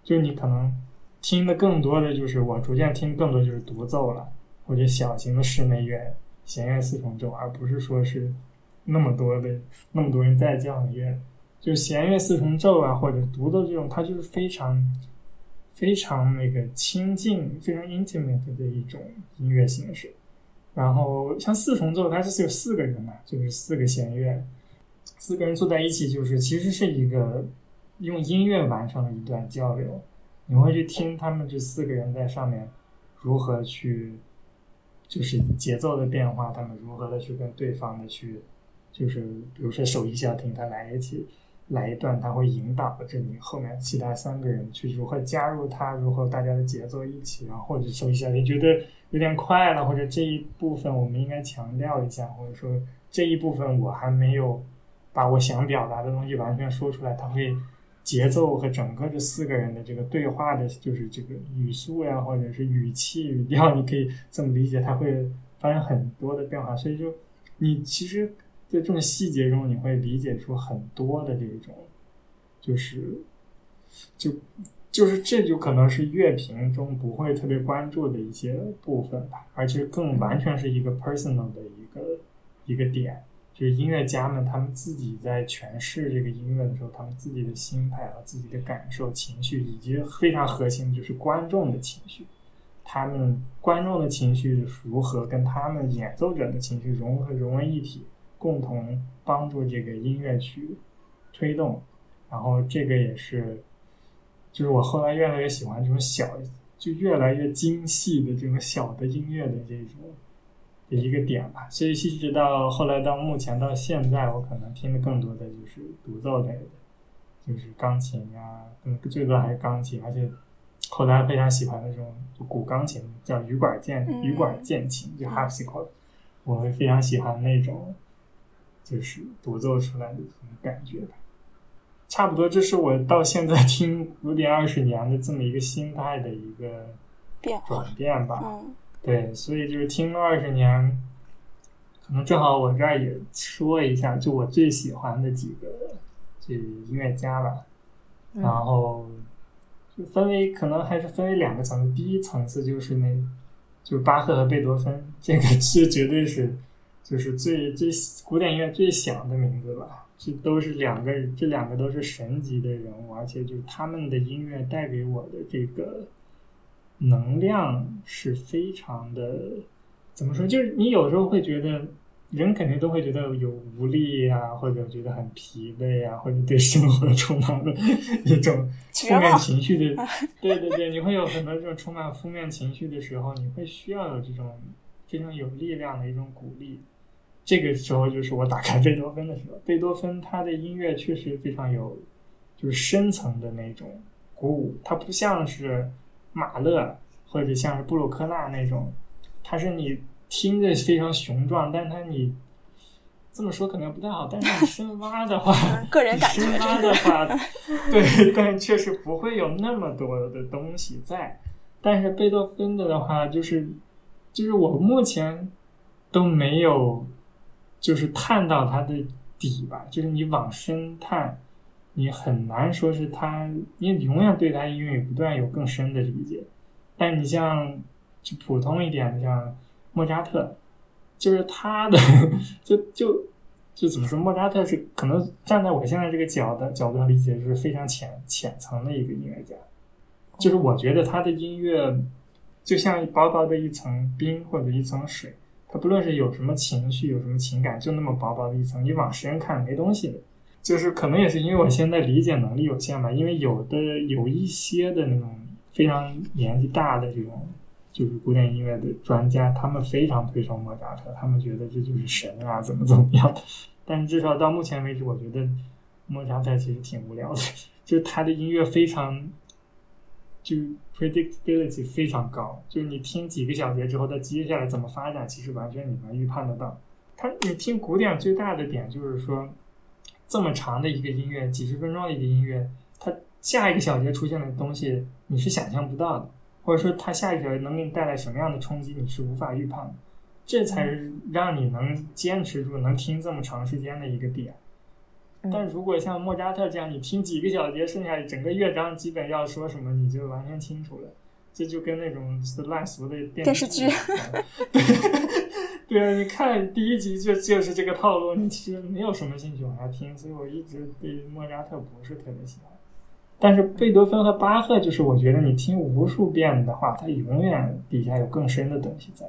就你可能听的更多的就是我逐渐听更多就是独奏了，或者小型的室内乐、弦乐四重奏，而不是说是那么多的那么多人在交响乐，就弦乐四重奏啊或者独奏这种，它就是非常。非常那个亲近、非常 intimate 的一种音乐形式。然后像四重奏，它是有四个人嘛，就是四个弦乐，四个人坐在一起，就是其实是一个用音乐完成了一段交流。你会去听他们这四个人在上面如何去，就是节奏的变化，他们如何的去跟对方的去，就是比如说手一下停，他来一起。来一段，他会引导着你后面其他三个人去如何加入他，如何大家的节奏一起，然后或者说一下你觉得有点快了，或者这一部分我们应该强调一下，或者说这一部分我还没有把我想表达的东西完全说出来，他会节奏和整个这四个人的这个对话的，就是这个语速呀，或者是语气语调，你可以这么理解，它会发生很多的变化，所以就你其实。在这种细节中，你会理解出很多的这种，就是，就，就是这就可能是乐评中不会特别关注的一些部分吧，而且更完全是一个 personal 的一个一个点，就是音乐家们他们自己在诠释这个音乐的时候，他们自己的心态和自己的感受、情绪，以及非常核心就是观众的情绪，他们观众的情绪如何跟他们演奏者的情绪融合融为一体。共同帮助这个音乐去推动，然后这个也是，就是我后来越来越喜欢这种小，就越来越精细的这种小的音乐的这种的一个点吧。所以一直到后来到目前到现在，我可能听的更多的就是独奏类的，就是钢琴呀，嗯，最多还是钢琴，而且后来非常喜欢的这种古钢琴，叫羽管键羽管键琴，就 harpsichord，我会非常喜欢那种。就是独奏出来的这种感觉吧，差不多，这是我到现在听古典二十年的这么一个心态的一个转变吧。嗯，对，所以就是听了二十年，可能正好我这儿也说一下，就我最喜欢的几个这音乐家吧。然后就分为可能还是分为两个层次，第一层次就是那，就是巴赫和贝多芬，这个是绝对是。就是最最古典音乐最响的名字吧，这都是两个，这两个都是神级的人物，而且就是他们的音乐带给我的这个能量是非常的，怎么说？就是你有时候会觉得，人肯定都会觉得有无力啊，或者觉得很疲惫啊，或者对生活 充满了一种负面情绪的，对对对，你会有很多这种充满负面情绪的时候，你会需要有这种非常有力量的一种鼓励。这个时候就是我打开贝多芬的时候，贝多芬他的音乐确实非常有，就是深层的那种鼓舞。他不像是马勒或者像是布鲁克纳那种，他是你听着非常雄壮，但是他你这么说可能不太好，但是你 深挖的话，个人感觉深挖的话，对，但确实不会有那么多的东西在。但是贝多芬的的话，就是就是我目前都没有。就是探到它的底吧，就是你往深探，你很难说是他，你永远对他音乐不断有更深的理解。但你像就普通一点的，像莫扎特，就是他的，就就就怎么说，莫扎特是可能站在我现在这个角的角度上理解，是非常浅浅层的一个音乐家。就是我觉得他的音乐就像薄薄的一层冰或者一层水。不论是有什么情绪，有什么情感，就那么薄薄的一层，你往深看没东西的。就是可能也是因为我现在理解能力有限吧，因为有的有一些的那种非常年纪大的这种就是古典音乐的专家，他们非常推崇莫扎特，他们觉得这就是神啊，怎么怎么样。但是至少到目前为止，我觉得莫扎特其实挺无聊的，就是他的音乐非常，就 predictability 非常高，就是你听几个小节之后，它接下来怎么发展，其实完全你能预判得到。它你听古典最大的点就是说，这么长的一个音乐，几十分钟的一个音乐，它下一个小节出现的东西你是想象不到的。或者说，它下一小节能给你带来什么样的冲击，你是无法预判的，这才是让你能坚持住、能听这么长时间的一个点。但如果像莫扎特这样，你听几个小节，剩下整个乐章基本要说什么，你就完全清楚了。这就跟那种烂俗的电视剧，对对啊，你看第一集就就是这个套路，你其实没有什么兴趣往下听，所以我一直对莫扎特不是特别喜欢。但是贝多芬和巴赫，就是我觉得你听无数遍的话，它永远底下有更深的东西在。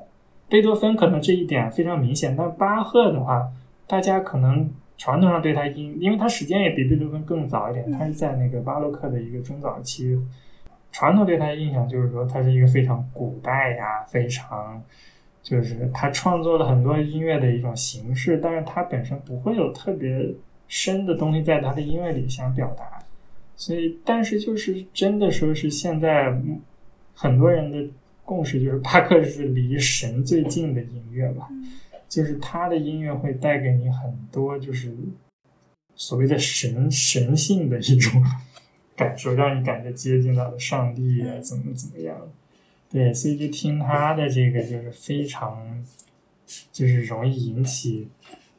贝多芬可能这一点非常明显，但巴赫的话，大家可能传统上对他因，因为他时间也比贝多芬更早一点，他是在那个巴洛克的一个中早期，传统对他的印象就是说他是一个非常古代呀，非常就是他创作了很多音乐的一种形式，但是他本身不会有特别深的东西在他的音乐里想表达。所以，但是就是真的说，是现在很多人的共识就是，巴克是离神最近的音乐吧。就是他的音乐会带给你很多，就是所谓的神神性的一种 感受，让你感觉接近到了上帝啊，怎么怎么样。对，所以就听他的这个，就是非常，就是容易引起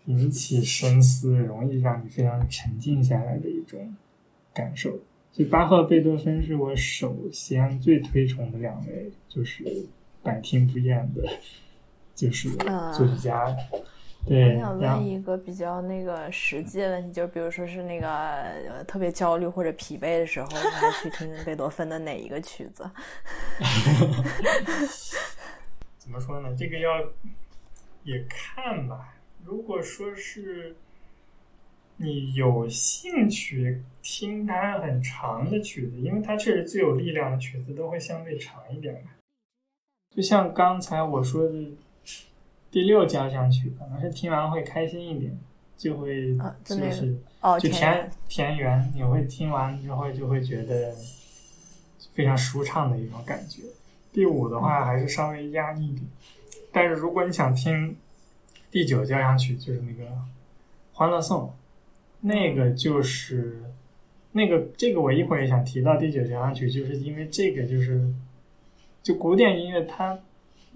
引起深思，容易让你非常沉静下来的一种。感受，所以巴赫、贝多芬是我首先最推崇的两位，就是百听不厌的，就是作曲家。对，我想问一个比较那个实际的问题，就是比如说是那个特别焦虑或者疲惫的时候，应该去听贝多芬的哪一个曲子？怎么说呢？这个要也看吧。如果说是。你有兴趣听它很长的曲子，因为它确实最有力量的曲子都会相对长一点嘛。就像刚才我说的第六交响曲，可能是听完会开心一点，就会就是就田田园，你会听完之后就会觉得非常舒畅的一种感觉。第五的话还是稍微压抑一点，但是如果你想听第九交响曲，就是那个《欢乐颂》。那个就是那个这个我一会儿也想提到第九交响曲，就是因为这个就是就古典音乐它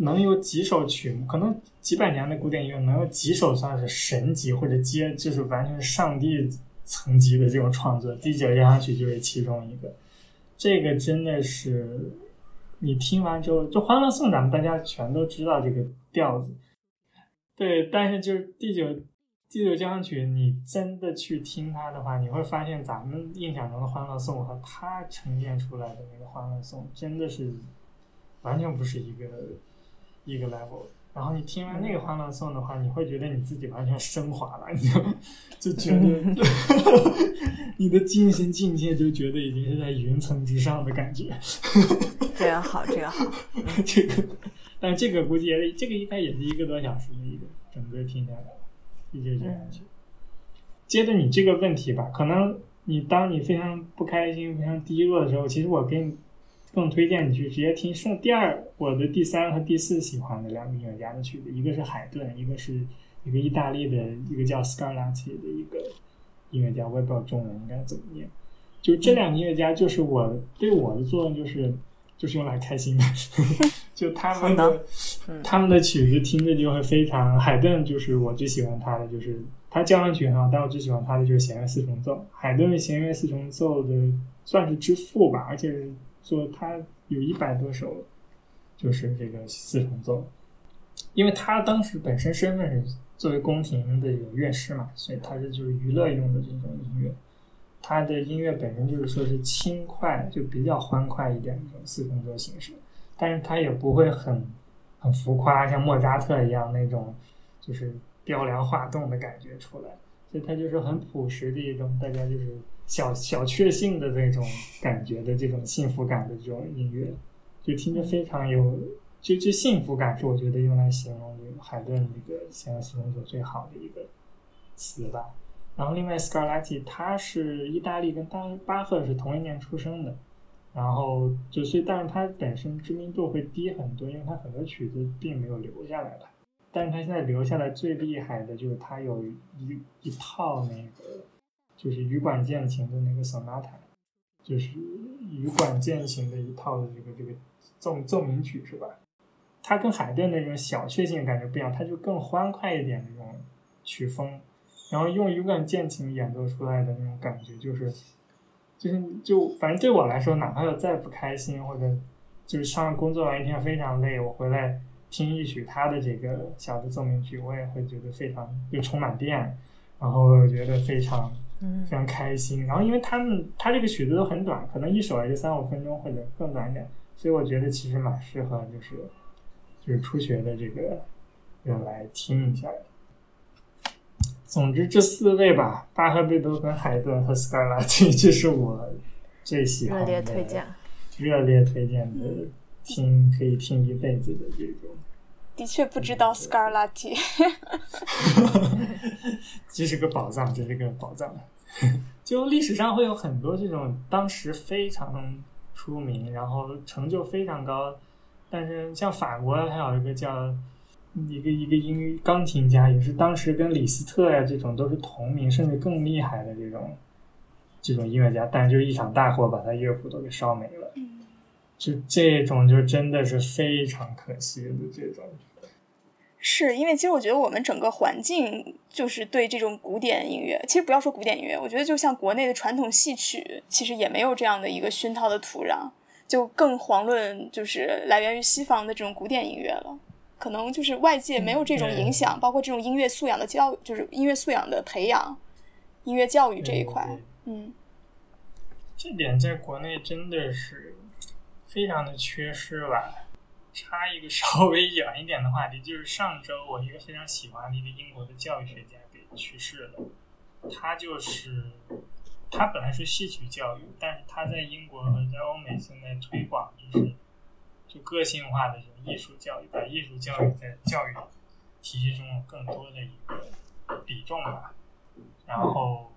能有几首曲目，可能几百年的古典音乐能有几首算是神级或者接就是完全上帝层级的这种创作，第九交响曲就是其中一个。这个真的是你听完之后，就《欢乐颂》咱们大家全都知道这个调子，对，但是就是第九。第九交响曲，你真的去听它的话，你会发现咱们印象中的《欢乐颂》和它呈现出来的那个《欢乐颂》真的是完全不是一个一个 level。然后你听完那个《欢乐颂》的话，你会觉得你自己完全升华了，你就就觉得 你的精神境界就觉得已经是在云层之上的感觉。这个好，这个好，这个，但这个估计也这个应该也是一个多小时的一个整个听下来。第九交响曲。接着你这个问题吧，可能你当你非常不开心、非常低落的时候，其实我给你更推荐你去直接听剩第二我的第三和第四喜欢的两个音乐家的曲子，一个是海顿，一个是一个意大利的一个叫 Scarlatti 的一个音乐家，我也不知道中文应该怎么念。就这两个音乐家，就是我对我的作用就是。就是用来开心的，就他们的他们的曲子听着就会非常。海顿就是我最喜欢他的，就是他交响曲很好，但我最喜欢他的就是弦乐四重奏。海顿弦乐四重奏的算是之父吧，而且做他有一百多首，就是这个四重奏。因为他当时本身身份是作为宫廷的乐师嘛，所以他是就是娱乐用的这种音乐。他的音乐本身就是说是轻快，就比较欢快一点的这种四重奏形式，但是他也不会很很浮夸，像莫扎特一样那种就是雕梁画栋的感觉出来，所以他就是很朴实的一种，大家就是小小确幸的那种感觉的这种幸福感的这种音乐，就听着非常有就就幸福感是我觉得用来形容这个海顿这个现在四重奏最好的一个词吧。然后另外 Scarlatti 他是意大利跟巴巴赫是同一年出生的，然后就所以但是他本身知名度会低很多，因为他很多曲子并没有留下来吧。但是他现在留下来最厉害的就是他有一一套那个就是羽管键琴的那个 sonata，就是羽管键琴的一套的这个这个奏奏鸣曲是吧？它跟海顿那种小确幸感觉不一样，它就更欢快一点那种曲风，然后用羽管键琴演奏出来的那种感觉，就是就是就反正对我来说，哪怕我再不开心或者就是上工作完一天非常累，我回来听一曲他的这个小的奏鸣曲，我也会觉得非常就充满电，然后觉得非常非常开心。然后因为他们他这个曲子都很短，可能一首也就三五分钟或者更短一点，所以我觉得其实蛮适合就是。就是初学的这个人来听一下。总之，这四位吧，巴赫、贝多芬、海顿和斯卡拉蒂，这是我最喜欢的。热烈推荐，热烈推荐的，听可以听一辈子的这种。的确不知道斯卡拉蒂。这是个宝藏，这是个宝藏。就历史上会有很多这种当时非常出名，然后成就非常高。但是像法国，还有一个叫一个一个音钢琴家，也是当时跟李斯特呀这种都是同名，甚至更厉害的这种这种音乐家，但就一场大火把他乐谱都给烧没了。就这种就真的是非常可惜的这种。是因为其实我觉得我们整个环境就是对这种古典音乐，其实不要说古典音乐，我觉得就像国内的传统戏曲，其实也没有这样的一个熏陶的土壤。就更遑论就是来源于西方的这种古典音乐了，可能就是外界没有这种影响，包括这种音乐素养的教，就是音乐素养的培养，音乐教育这一块，嗯，这点在国内真的是非常的缺失吧。插一个稍微远一点的话题，就是上周我一个非常喜欢的一个英国的教育学家给去世了，他就是。他本来是戏曲教育，但是他在英国和在欧美现在推广就是就个性化的这种艺术教育，把艺术教育在教育体系中有更多的一个比重吧。然后，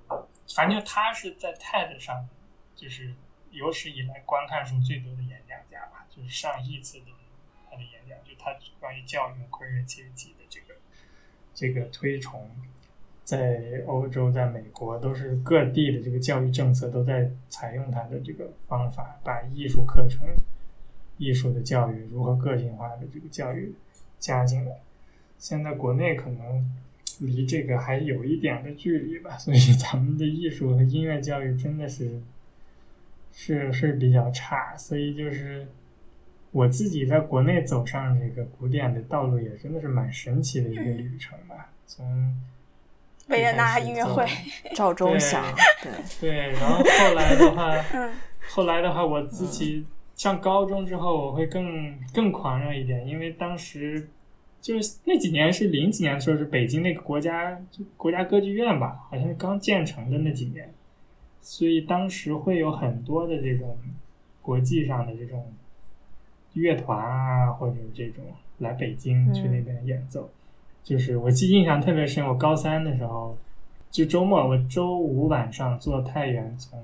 反正就他是在 TED 上，就是有史以来观看数最多的演讲家吧，就是上亿次的的演讲，就他关于教育 creativity 的这个这个推崇。在欧洲，在美国，都是各地的这个教育政策都在采用他的这个方法，把艺术课程、艺术的教育如何个性化的这个教育加进来。现在国内可能离这个还有一点的距离吧，所以咱们的艺术和音乐教育真的是是是比较差。所以就是我自己在国内走上这个古典的道路，也真的是蛮神奇的一个旅程吧，从。维也纳音乐会，赵忠祥，对对，然后后来的话，后来的话，我自己上高中之后，我会更更狂热一点，因为当时就是那几年是零几年的时候，是北京那个国家国家歌剧院吧，好像是刚建成的那几年，所以当时会有很多的这种国际上的这种乐团啊，或者这种来北京去那边演奏。就是我记印象特别深，我高三的时候，就周末，我周五晚上坐太原从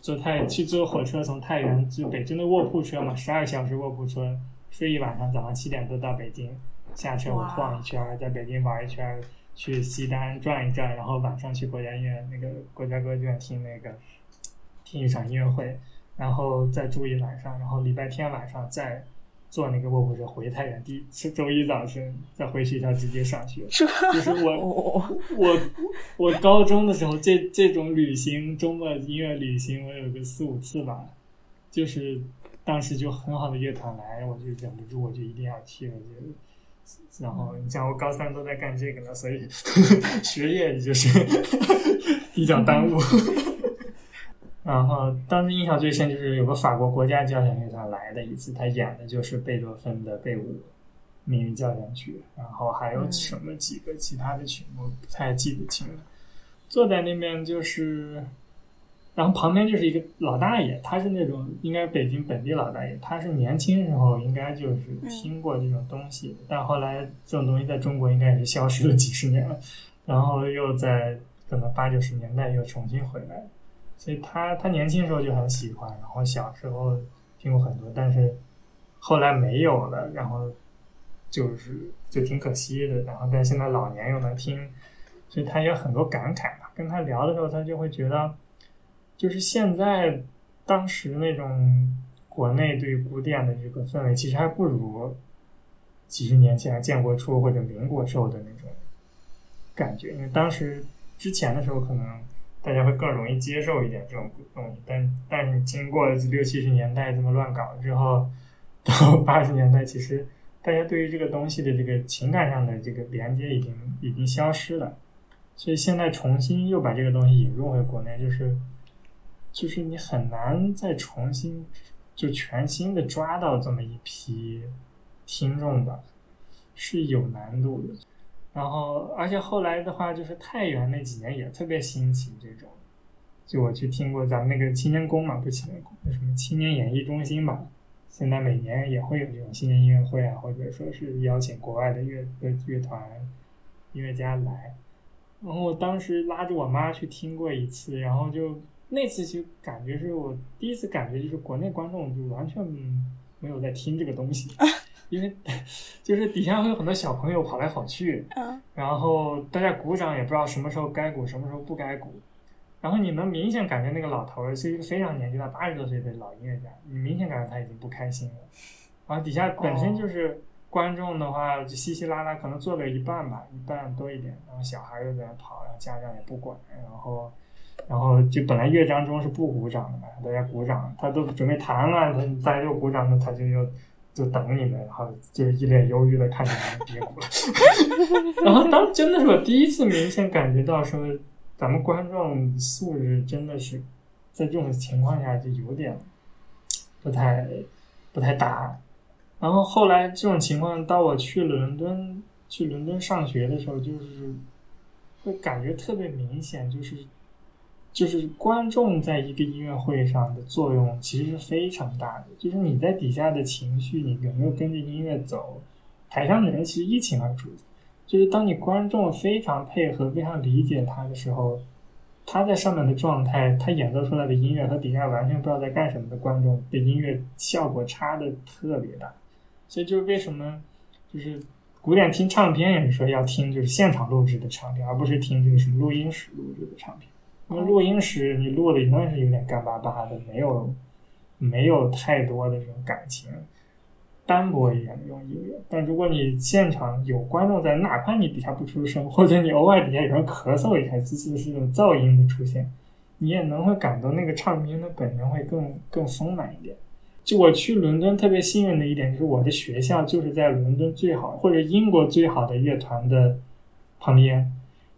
坐太去坐火车从太原就北京的卧铺车嘛，十二小时卧铺车，睡一晚上，早上七点多到北京，下车我晃一圈，在北京玩一圈，去西单转一转，然后晚上去国家音乐那个国家歌剧院听那个听一场音乐会，然后再住一晚上，然后礼拜天晚上再。坐那个卧铺车回太原，第是周一早晨再回学校直接上学。就是 我我我高中的时候，这这种旅行周末音乐旅行，我有个四五次吧。就是当时就很好的乐团来，我就忍不住，我就一定要去。就然后你像我高三都在干这个了，所以 学业就是 比较耽误。然后当时印象最深就是有个法国国家交响乐团来的一次，他演的就是贝多芬的《贝五命运交响曲》，然后还有什么几个其他的曲目不太记得清了。坐在那边就是然后旁边就是一个老大爷，他是那种应该北京本地老大爷，他是年轻时候应该就是听过这种东西，但后来这种东西在中国应该也是消失了几十年了，然后又在可能八九十年代又重新回来，所以他他年轻时候就很喜欢，然后小时候听过很多，但是后来没有了，然后就是就挺可惜的，然后但现在老年又能听，所以他有很多感慨吧。跟他聊的时候，他就会觉得。就是现在，当时那种国内对古典的这个氛围，其实还不如几十年前建国初或者民国时候的那种感觉。因为当时之前的时候，可能大家会更容易接受一点这种东西，但但经过六七十年代这么乱搞之后，到 八十年代，其实大家对于这个东西的这个情感上的这个连接已经已经消失了，所以现在重新又把这个东西引入回国内，就是。就是你很难再重新就全新的抓到这么一批听众吧，是有难度的。然后，而且后来的话，就是太原那几年也特别兴起这种。就我去听过咱们那个青年宫嘛，不青年宫，什么青年演艺中心吧，现在每年也会有这种新年音乐会啊，或者说是邀请国外的乐乐乐团音乐家来。然后我当时拉着我妈去听过一次，然后就。那次就感觉是我第一次感觉，就是国内观众就完全没有在听这个东西，因为就是底下会有很多小朋友跑来跑去，然后大家鼓掌也不知道什么时候该鼓，什么时候不该鼓，然后你能明显感觉那个老头儿是一个非常年纪大，八十多岁的老音乐家，你明显感觉他已经不开心了，然后底下本身就是观众的话，就稀稀拉拉，可能坐了一半吧，一半多一点，然后小孩又在那跑，然后家长也不管，然后。然后就本来乐章中是不鼓掌的嘛，大家鼓掌，他都准备弹了，他大家又鼓掌，那他就要就等你们，然后就一脸忧郁的看着你们别鼓了。然后当真的是我第一次明显感觉到说，咱们观众素质真的是在这种情况下就有点不太不太搭。然后后来这种情况到我去伦敦去伦敦上学的时候，就是会感觉特别明显，就是。就是观众在一个音乐会上的作用其实是非常大的，就是你在底下的情绪，你有没有跟着音乐走，台上的人其实一清二楚。就是当你观众非常配合、非常理解他的时候，他在上面的状态，他演奏出来的音乐和底下完全不知道在干什么的观众的音乐效果差的特别大。所以就是为什么，就是古典听唱片也是说要听就是现场录制的唱片，而不是听这个什么录音室录制的唱片。因为录音时你录的永远是有点干巴巴的，没有没有太多的这种感情，单薄一点的这种音乐。但如果你现场有观众在，哪怕你底下不出声，或者你偶尔底下有人咳嗽一下，这次是这种噪音的出现，你也能会感到那个唱片的本身会更更丰满一点。就我去伦敦特别幸运的一点就是我的学校就是在伦敦最好或者英国最好的乐团的旁边。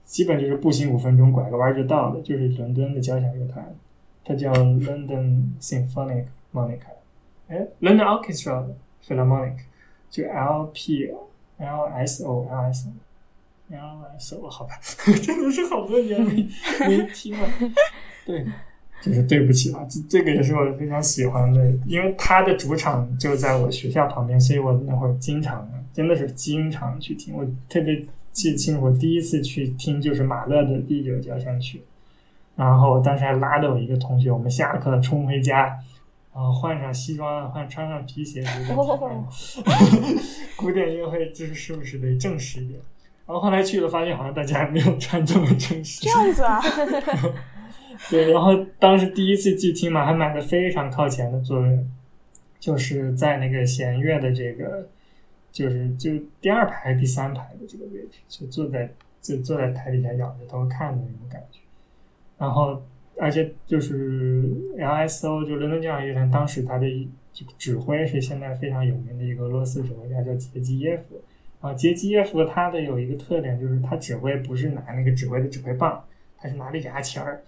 基本就是步行五分钟，拐个弯就到了。就是伦敦的交响乐团，它叫 London Symphonic Monica，哎，London Orchestra Philharmonic，就 L P L S O L S O L S O，好吧，真的是好多年没 没听了。对，就是对不起啊，这这个也是我非常喜欢的，因为他的主场就在我学校旁边，所以我那会儿经常，真的是经常去听，我特别。记清我第一次去听就是马勒的第九交响曲，然后当时还拉着我一个同学，我们下课冲回家，然后换上西装，换穿上皮鞋，古典音乐会 就是是不是得正式一点？然后后来去了，发现好像大家没有穿这么正式。这样子啊？对，然后当时第一次去听嘛，还买的非常靠前的座位，就是在那个弦乐的这个。就是就第二排第三排的这个位置，就坐在就坐在台底下仰着头看的那种感觉。然后，而且就是 LSO 就伦敦交响乐团，当时他的指挥是现在非常有名的一个俄罗斯指挥家，叫杰基耶夫。啊，杰基耶夫他的有一个特点，就是他指挥不是拿那个指挥的指挥棒，他是拿着牙签儿，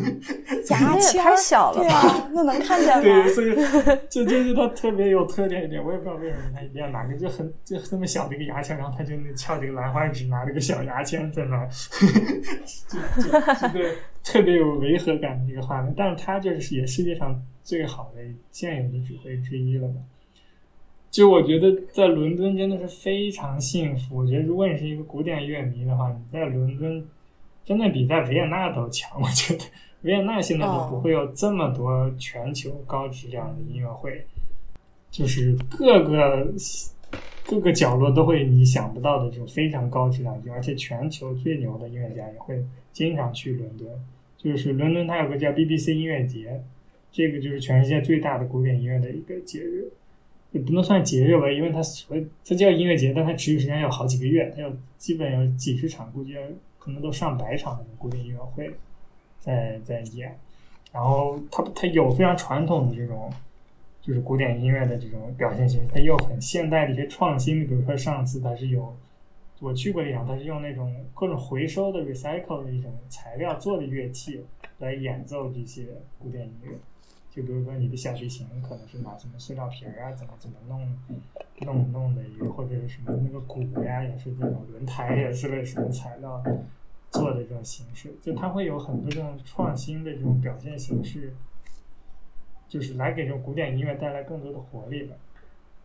牙签 太小了吧？那能看见 吗？对，所以这就是它特别有特点一点。我也不知道为什么他一定要拿个就很就这么小的一个牙签，然后他就那翘着个兰花指，拿着个小牙签在那儿，就就这个特别有违和感的一个画面。但是他就是也世界上最好的现有的指挥之一了吧？就我觉得在伦敦真的是非常幸福。我觉得如果你是一个古典乐迷的话，你在伦敦真的比在维也纳都强。我觉得维也纳现在就不会有这么多全球高质量的音乐会，就是各个各个角落都会你想不到的这种非常高质量，而且全球最牛的音乐家也会经常去伦敦。就是伦敦它有个叫 BBC 音乐节，这个就是全世界最大的古典音乐的一个节日。也不能算节日吧，因为它所它叫音乐节，但它持续时间有好几个月，它有基本有几十场，估计可能都上百场的古典音乐会在在演。然后它它有非常传统的这种就是古典音乐的这种表现形式，它又很现代的一些创新，比如说上次它是有我去过一场，它是用那种各种回收的 recycle 的一种材料做的乐器来演奏这些古典音乐。就比如说你的小提琴可能是拿什么塑料皮儿啊，怎么怎么弄弄弄的一个，或者是什么那个鼓呀，也是这种轮胎呀之类什么材料做的这种形式，就它会有很多这种创新的这种表现形式，就是来给这种古典音乐带来更多的活力吧。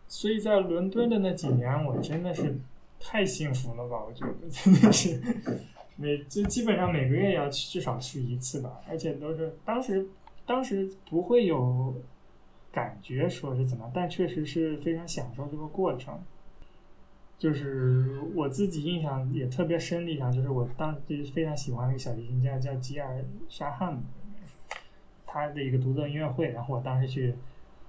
所以在伦敦的那几年，我真的是太幸福了吧！我觉得真的是每就基本上每个月要去至少去一次吧，而且都是当时。当时不会有感觉说是怎么，但确实是非常享受这个过程。就是我自己印象也特别深的一场，就是我当时非常喜欢那个小提琴家叫吉尔沙汉姆，他的一个独奏音乐会，然后我当时去，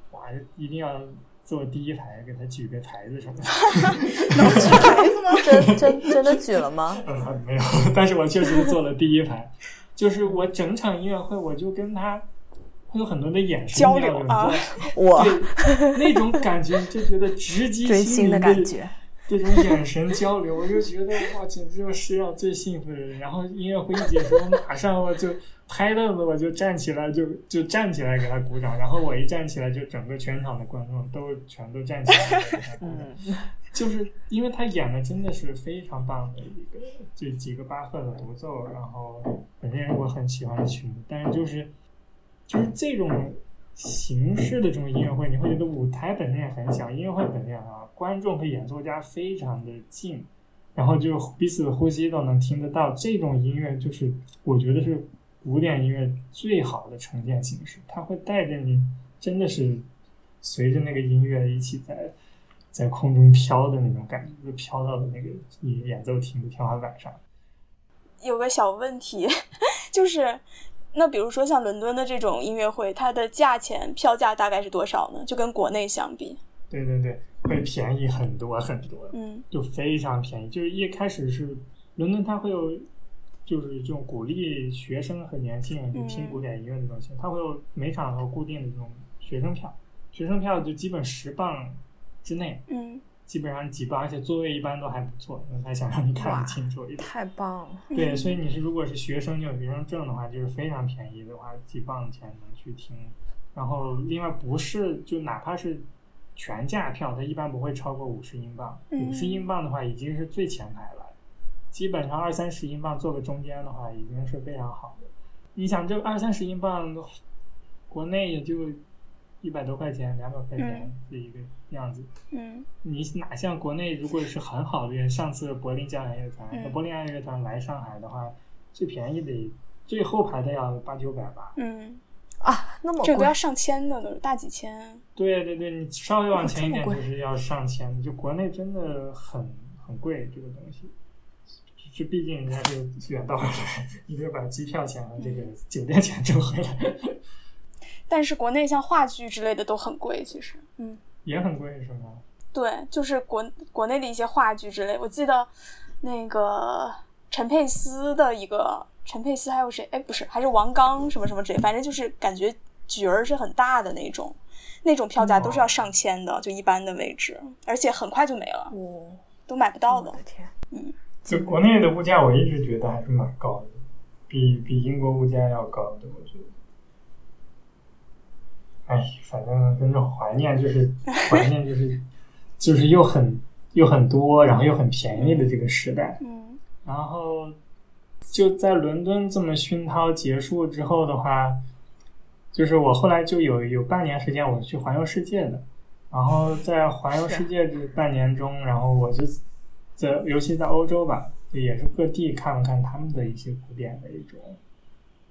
哇，一定要坐第一排，给他举个牌子什么的。能举牌子吗？真真真的举了吗？嗯，没有，但是我确实是坐了第一排。就是我整场音乐会，我就跟他。会有很多的眼神交流啊，我对那种感觉就觉得直击心灵的感觉，这种眼神交流，我就觉得哇，简直就是世上最幸福的人。然后音乐会一结束，马上我就拍凳子，我就站起来，就就站起来给他鼓掌。然后我一站起来，就整个全场的观众都全都站起来给他鼓掌。就是因为他演的真的是非常棒的一个这几个巴赫的独奏，然后本身我很喜欢的曲目，但是就是。就是这种形式的这种音乐会，你会觉得舞台本身也很小，音乐会本身啊，观众和演奏家非常的近，然后就彼此的呼吸都能听得到。这种音乐就是我觉得是古典音乐最好的呈现形式，它会带着你，真的是随着那个音乐一起在在空中飘的那种感觉，就飘到了那个演演奏厅的天花板上。有个小问题，就是。那比如说像伦敦的这种音乐会，它的价钱票价大概是多少呢？就跟国内相比？对对对，会便宜很多很多，嗯，就非常便宜。就是一开始是伦敦，它会有就是这种鼓励学生和年轻人去听古典音乐的东西，它会有每场有固定的这种学生票，学生票就基本十磅之内，嗯。基本上几磅，而且座位一般都还不错，因为他想让你看得清楚一点。太棒了！对，所以 你是如果是学生，你有学生证的话，就是非常便宜的话，几磅钱能去听。然后另外不是，就哪怕是全价票，它一般不会超过五十英镑。五十英镑的话，已经是最前排了。基本上二三十英镑坐个中间的话，已经是非常好的。你想，这二三十英镑，国内也就。一百多块钱，两百块钱这一个样子。嗯，你哪像国内，如果是很好的，上次柏林交响乐团，柏林爱乐团来上海的话，最便宜的最后排的要八九百吧。嗯，啊，那么这都要上千的，都是大几千。对对对，你稍微往前一点就是要上千的，就国内真的很很贵这个东西。这毕竟人家是远道而来，你得把机票钱和这个酒店钱挣回来。但是国内像话剧之类的都很贵，其实，嗯，也很贵是吗？对，就是国国内的一些话剧之类。我记得那个陈佩斯的一个陈佩斯，还有谁？哎，不是，还是王刚什么什么之类。反正就是感觉角儿是很大的那种，那种票价都是要上千的，就一般的位置，而且很快就没了，都买不到的。天，嗯，就国内的物价，我一直觉得还是蛮高的，比比英国物价要高的，我觉得。哎，反正那种怀念就是怀念就是就是又很又很多，然后又很便宜的这个时代。嗯然后就在伦敦这么熏陶结束之后的话，就是我后来就有有半年时间我去环游世界的，然后在环游世界这半年中，然后我就在尤其在欧洲吧，就也是各地看了看他们的一些古典的一种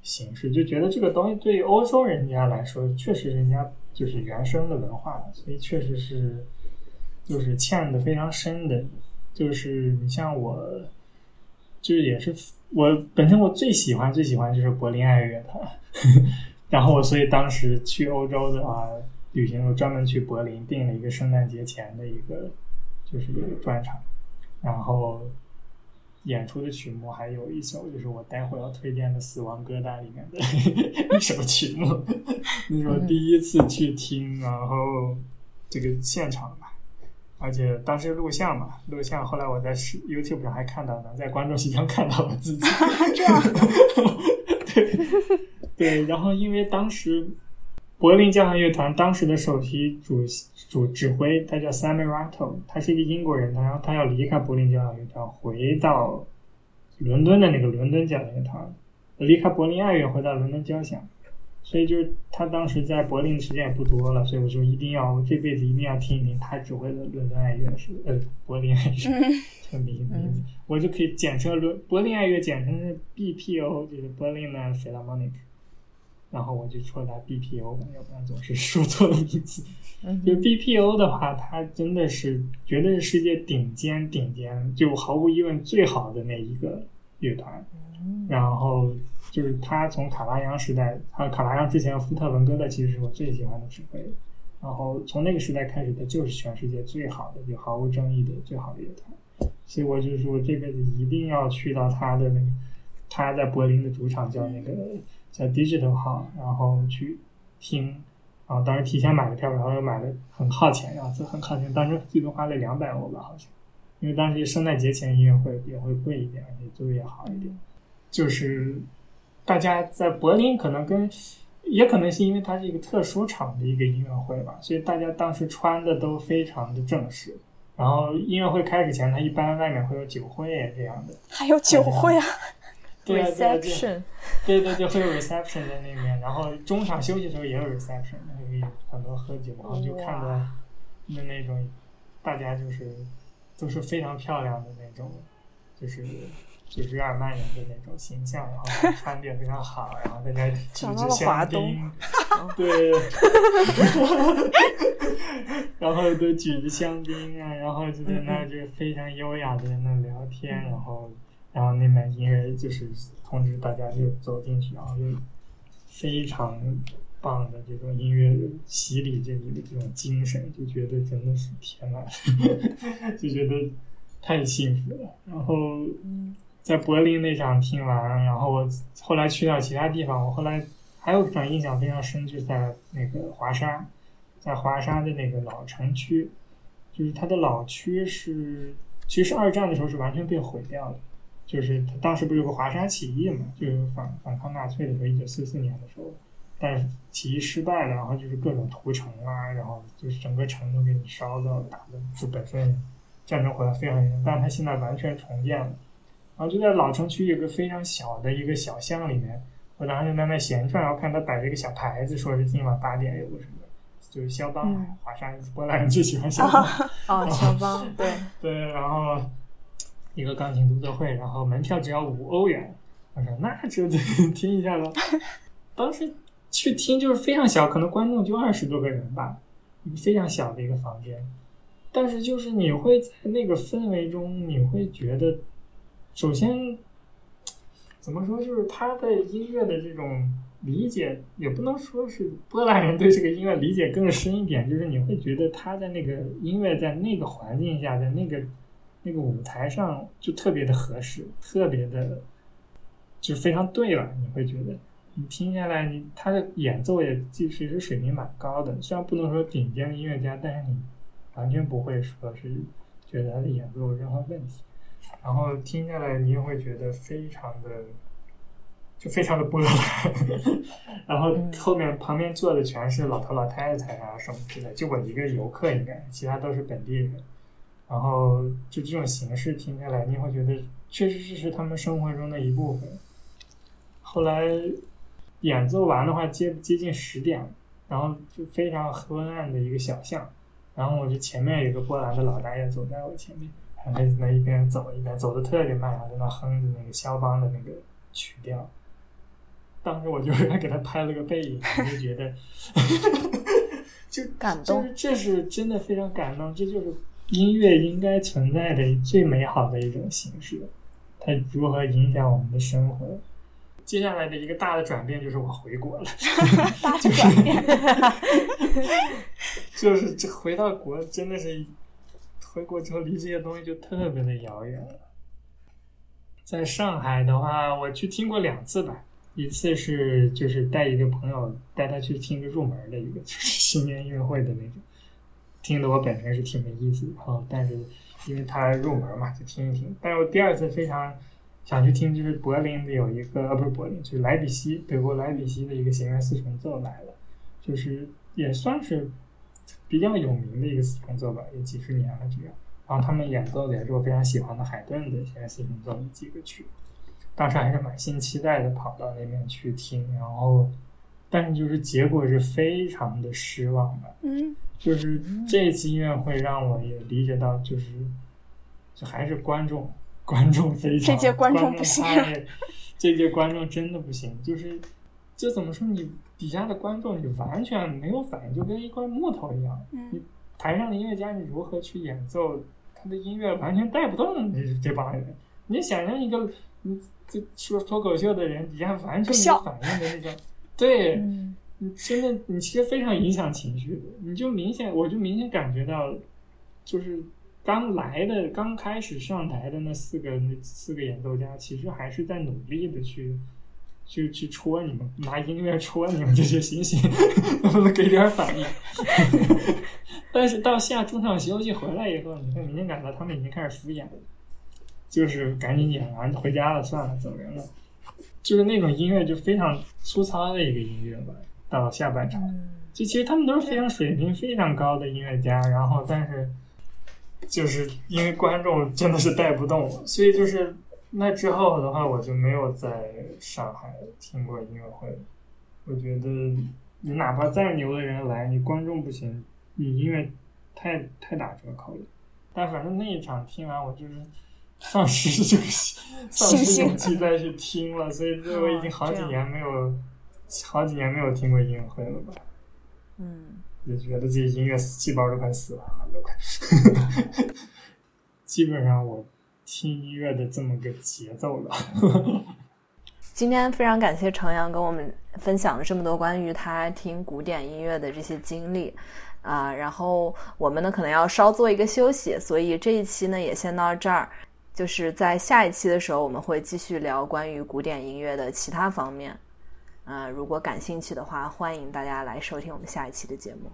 形式，就觉得这个东西对于欧洲人家来说，确实人家就是原生的文化，所以确实是就是嵌的非常深的。就是你像我，就是也是我本身我最喜欢最喜欢就是柏林爱乐团，然后我所以当时去欧洲的话旅行，我专门去柏林订了一个圣诞节前的一个就是一个专场，然后演出的曲目还有一首就是我待会要推荐的《死亡歌单》里面的 一首曲目，那是我第一次去听，然后这个现场吧。而且当时录像嘛，录像，后来我在视 YouTube 上还看到呢，在观众席上看到我自己。这样 对对，然后因为当时柏林交响乐团当时的首席主主指挥他叫 Sammy Rattle，他是一个英国人，然后他要离开柏林交响乐团，回到伦敦的那个伦敦交响乐团，离开柏林爱乐回到伦敦交响。所以就是他当时在柏林的时间也不多了，所以我就一定要，我这辈子一定要听一听他指挥的伦敦爱乐是呃柏林爱乐这个名名字，我就可以简称伦柏林爱乐简称是 BPO，就是 Berlin Philharmonic，然后我就说他 BPO 吧，要不然总是说错了名字。就 BPO 的话，它真的是绝对是世界顶尖顶尖，就毫无疑问最好的那一个乐团。然后就是他从卡拉扬时代，还有卡拉扬之前，福特文戈的其实是我最喜欢的指挥。然后从那个时代开始，他就是全世界最好的，就毫无争议的最好的乐团。所以我就说，这辈子一定要去到他的那个，他在柏林的主场叫那个叫 Digital Hall，然后去听。然后当时提前买的票，然后又买的很靠前，然后就很靠前，当时最多花了两百欧吧，好像。因为当时圣诞节前音乐会也会贵一点，而且座位也好一点。就是大家在柏林可能跟，也可能是因为它是一个特殊场的一个音乐会吧，所以大家当时穿的都非常的正式。然后音乐会开始前，它一般外面会有酒会这样的。还有酒会啊？对啊，对啊，对对对对，会有 reception 在那边，然后中场休息的时候也有 reception，可以很多喝酒，然后就看到那那种大家就是都是非常漂亮的那种，就是就是日耳曼人的那种形象，然后穿的也非常好，然后大家举着香槟，对，然后都举着香槟啊，然后就在那儿就非常优雅的在那聊天，然后然后那边音乐就是通知大家就走进去，然后就非常棒的这种音乐洗礼这里的这种精神，就觉得真的是天呐，就觉得太幸福了。然后在柏林那场听完，然后我后来去到其他地方，我后来还有一场印象非常深，就在那个华沙，在华沙的那个老城区，就是它的老区是，其实二战的时候是完全被毁掉的。就是他当时不是有个华沙起义嘛，就是反反抗纳粹的时候，一九四四年的时候，但是起义失败了，然后就是各种屠城啊，然后就是整个城都给你烧到，打的就本身战争回来非常严重，但是它现在完全重建了，然后就在老城区有个非常小的一个小巷里面，我当时就在那闲转，然后看他摆着一个小牌子，说是今晚八点有个什么，就是肖邦，嗯华沙波兰人最喜欢肖邦。哦，肖邦，对，对，然后一个钢琴独奏会，然后门票只要五欧元。我说那这听一下吧。当时去听就是非常小，可能观众就二十多个人吧，非常小的一个房间。但是就是你会在那个氛围中，你会觉得，首先怎么说，就是他的音乐的这种理解，也不能说是波兰人对这个音乐理解更深一点，就是你会觉得他在那个音乐在那个环境下，在那个那个舞台上就特别的合适，特别的，就非常对了。你会觉得你听下来，你他的演奏也其实水平蛮高的，虽然不能说顶尖的音乐家，但是你完全不会说是觉得他的演奏有任何问题。然后听下来，你也会觉得非常的就非常的波澜。然后后面旁边坐的全是老头老太太啊什么之类，就我一个游客应该，其他都是本地人。然后就这种形式听下来，你会觉得确实这是他们生活中的一部分。后来演奏完的话，接接近十点，然后就非常昏暗的一个小巷，然后我就前面有一个波兰的老大爷走在我前面，他在那一边走一边走的特别慢，然后在那哼着那个肖邦的那个曲调。当时我就还 给他拍了个背影，我就觉得 就感动，就是这是真的非常感动，这就是。音乐应该存在的最美好的一种形式，它如何影响我们的生活？接下来的一个大的转变就是我回国了，大的转变，就是这回到国真的是回国之后离这些东西就特别的遥远了。在上海的话，我去听过两次吧，一次是就是带一个朋友带他去听个入门的一个就是新年音乐会的那种。听得我本身是挺没意思，然后但是因为它入门嘛，就听一听。但是我第二次非常想去听，就是柏林的有一个，呃，不是柏林，就是莱比锡，德国莱比锡的一个弦乐四重奏来了，就是也算是比较有名的一个四重奏吧，有几十年了这样。然后他们演奏的也是我非常喜欢的海顿的弦乐四重奏的几个曲，当时还是满心期待的跑到那边去听，然后但是就是结果是非常的失望的。嗯。就是这一次音乐会让我也理解到，就是就还是观众，观众非常，这届观众不行，这届观众真的不行。就是就怎么说，你底下的观众你完全没有反应，就跟一块木头一样。你台上的音乐家你如何去演奏，他的音乐完全带不动这这帮人。你想象一个你这说脱口秀的人底下完全没有反应的那种，对。你真的，你其实非常影响情绪的。你就明显，我就明显感觉到，就是刚来的、刚开始上台的那四个、那四个演奏家，其实还是在努力的去、去、去戳你们，拿音乐戳你们这些星星，能不能给点反应？但是到下中场休息回来以后，你会明显感到他们已经开始敷衍了，就是赶紧演完回家了，算了，走人了。就是那种音乐，就非常粗糙的一个音乐吧。到下半场，就其实他们都是非常水平非常高的音乐家，然后但是就是因为观众真的是带不动，所以就是那之后的话，我就没有在上海听过音乐会。我觉得你哪怕再牛的人来，你观众不行，你音乐太太打折扣了。但反正那一场听完，我就是丧失这个 丧失勇气再去听了，所以我已经好几年没有。好几年没有听过音乐会了吧？嗯，就觉得自己音乐细胞都快死了，都快。基本上我听音乐的这么个节奏了。今天非常感谢程阳跟我们分享了这么多关于他听古典音乐的这些经历啊，然后我们呢可能要稍做一个休息，所以这一期呢也先到这儿。就是在下一期的时候，我们会继续聊关于古典音乐的其他方面。呃，如果感兴趣的话，欢迎大家来收听我们下一期的节目。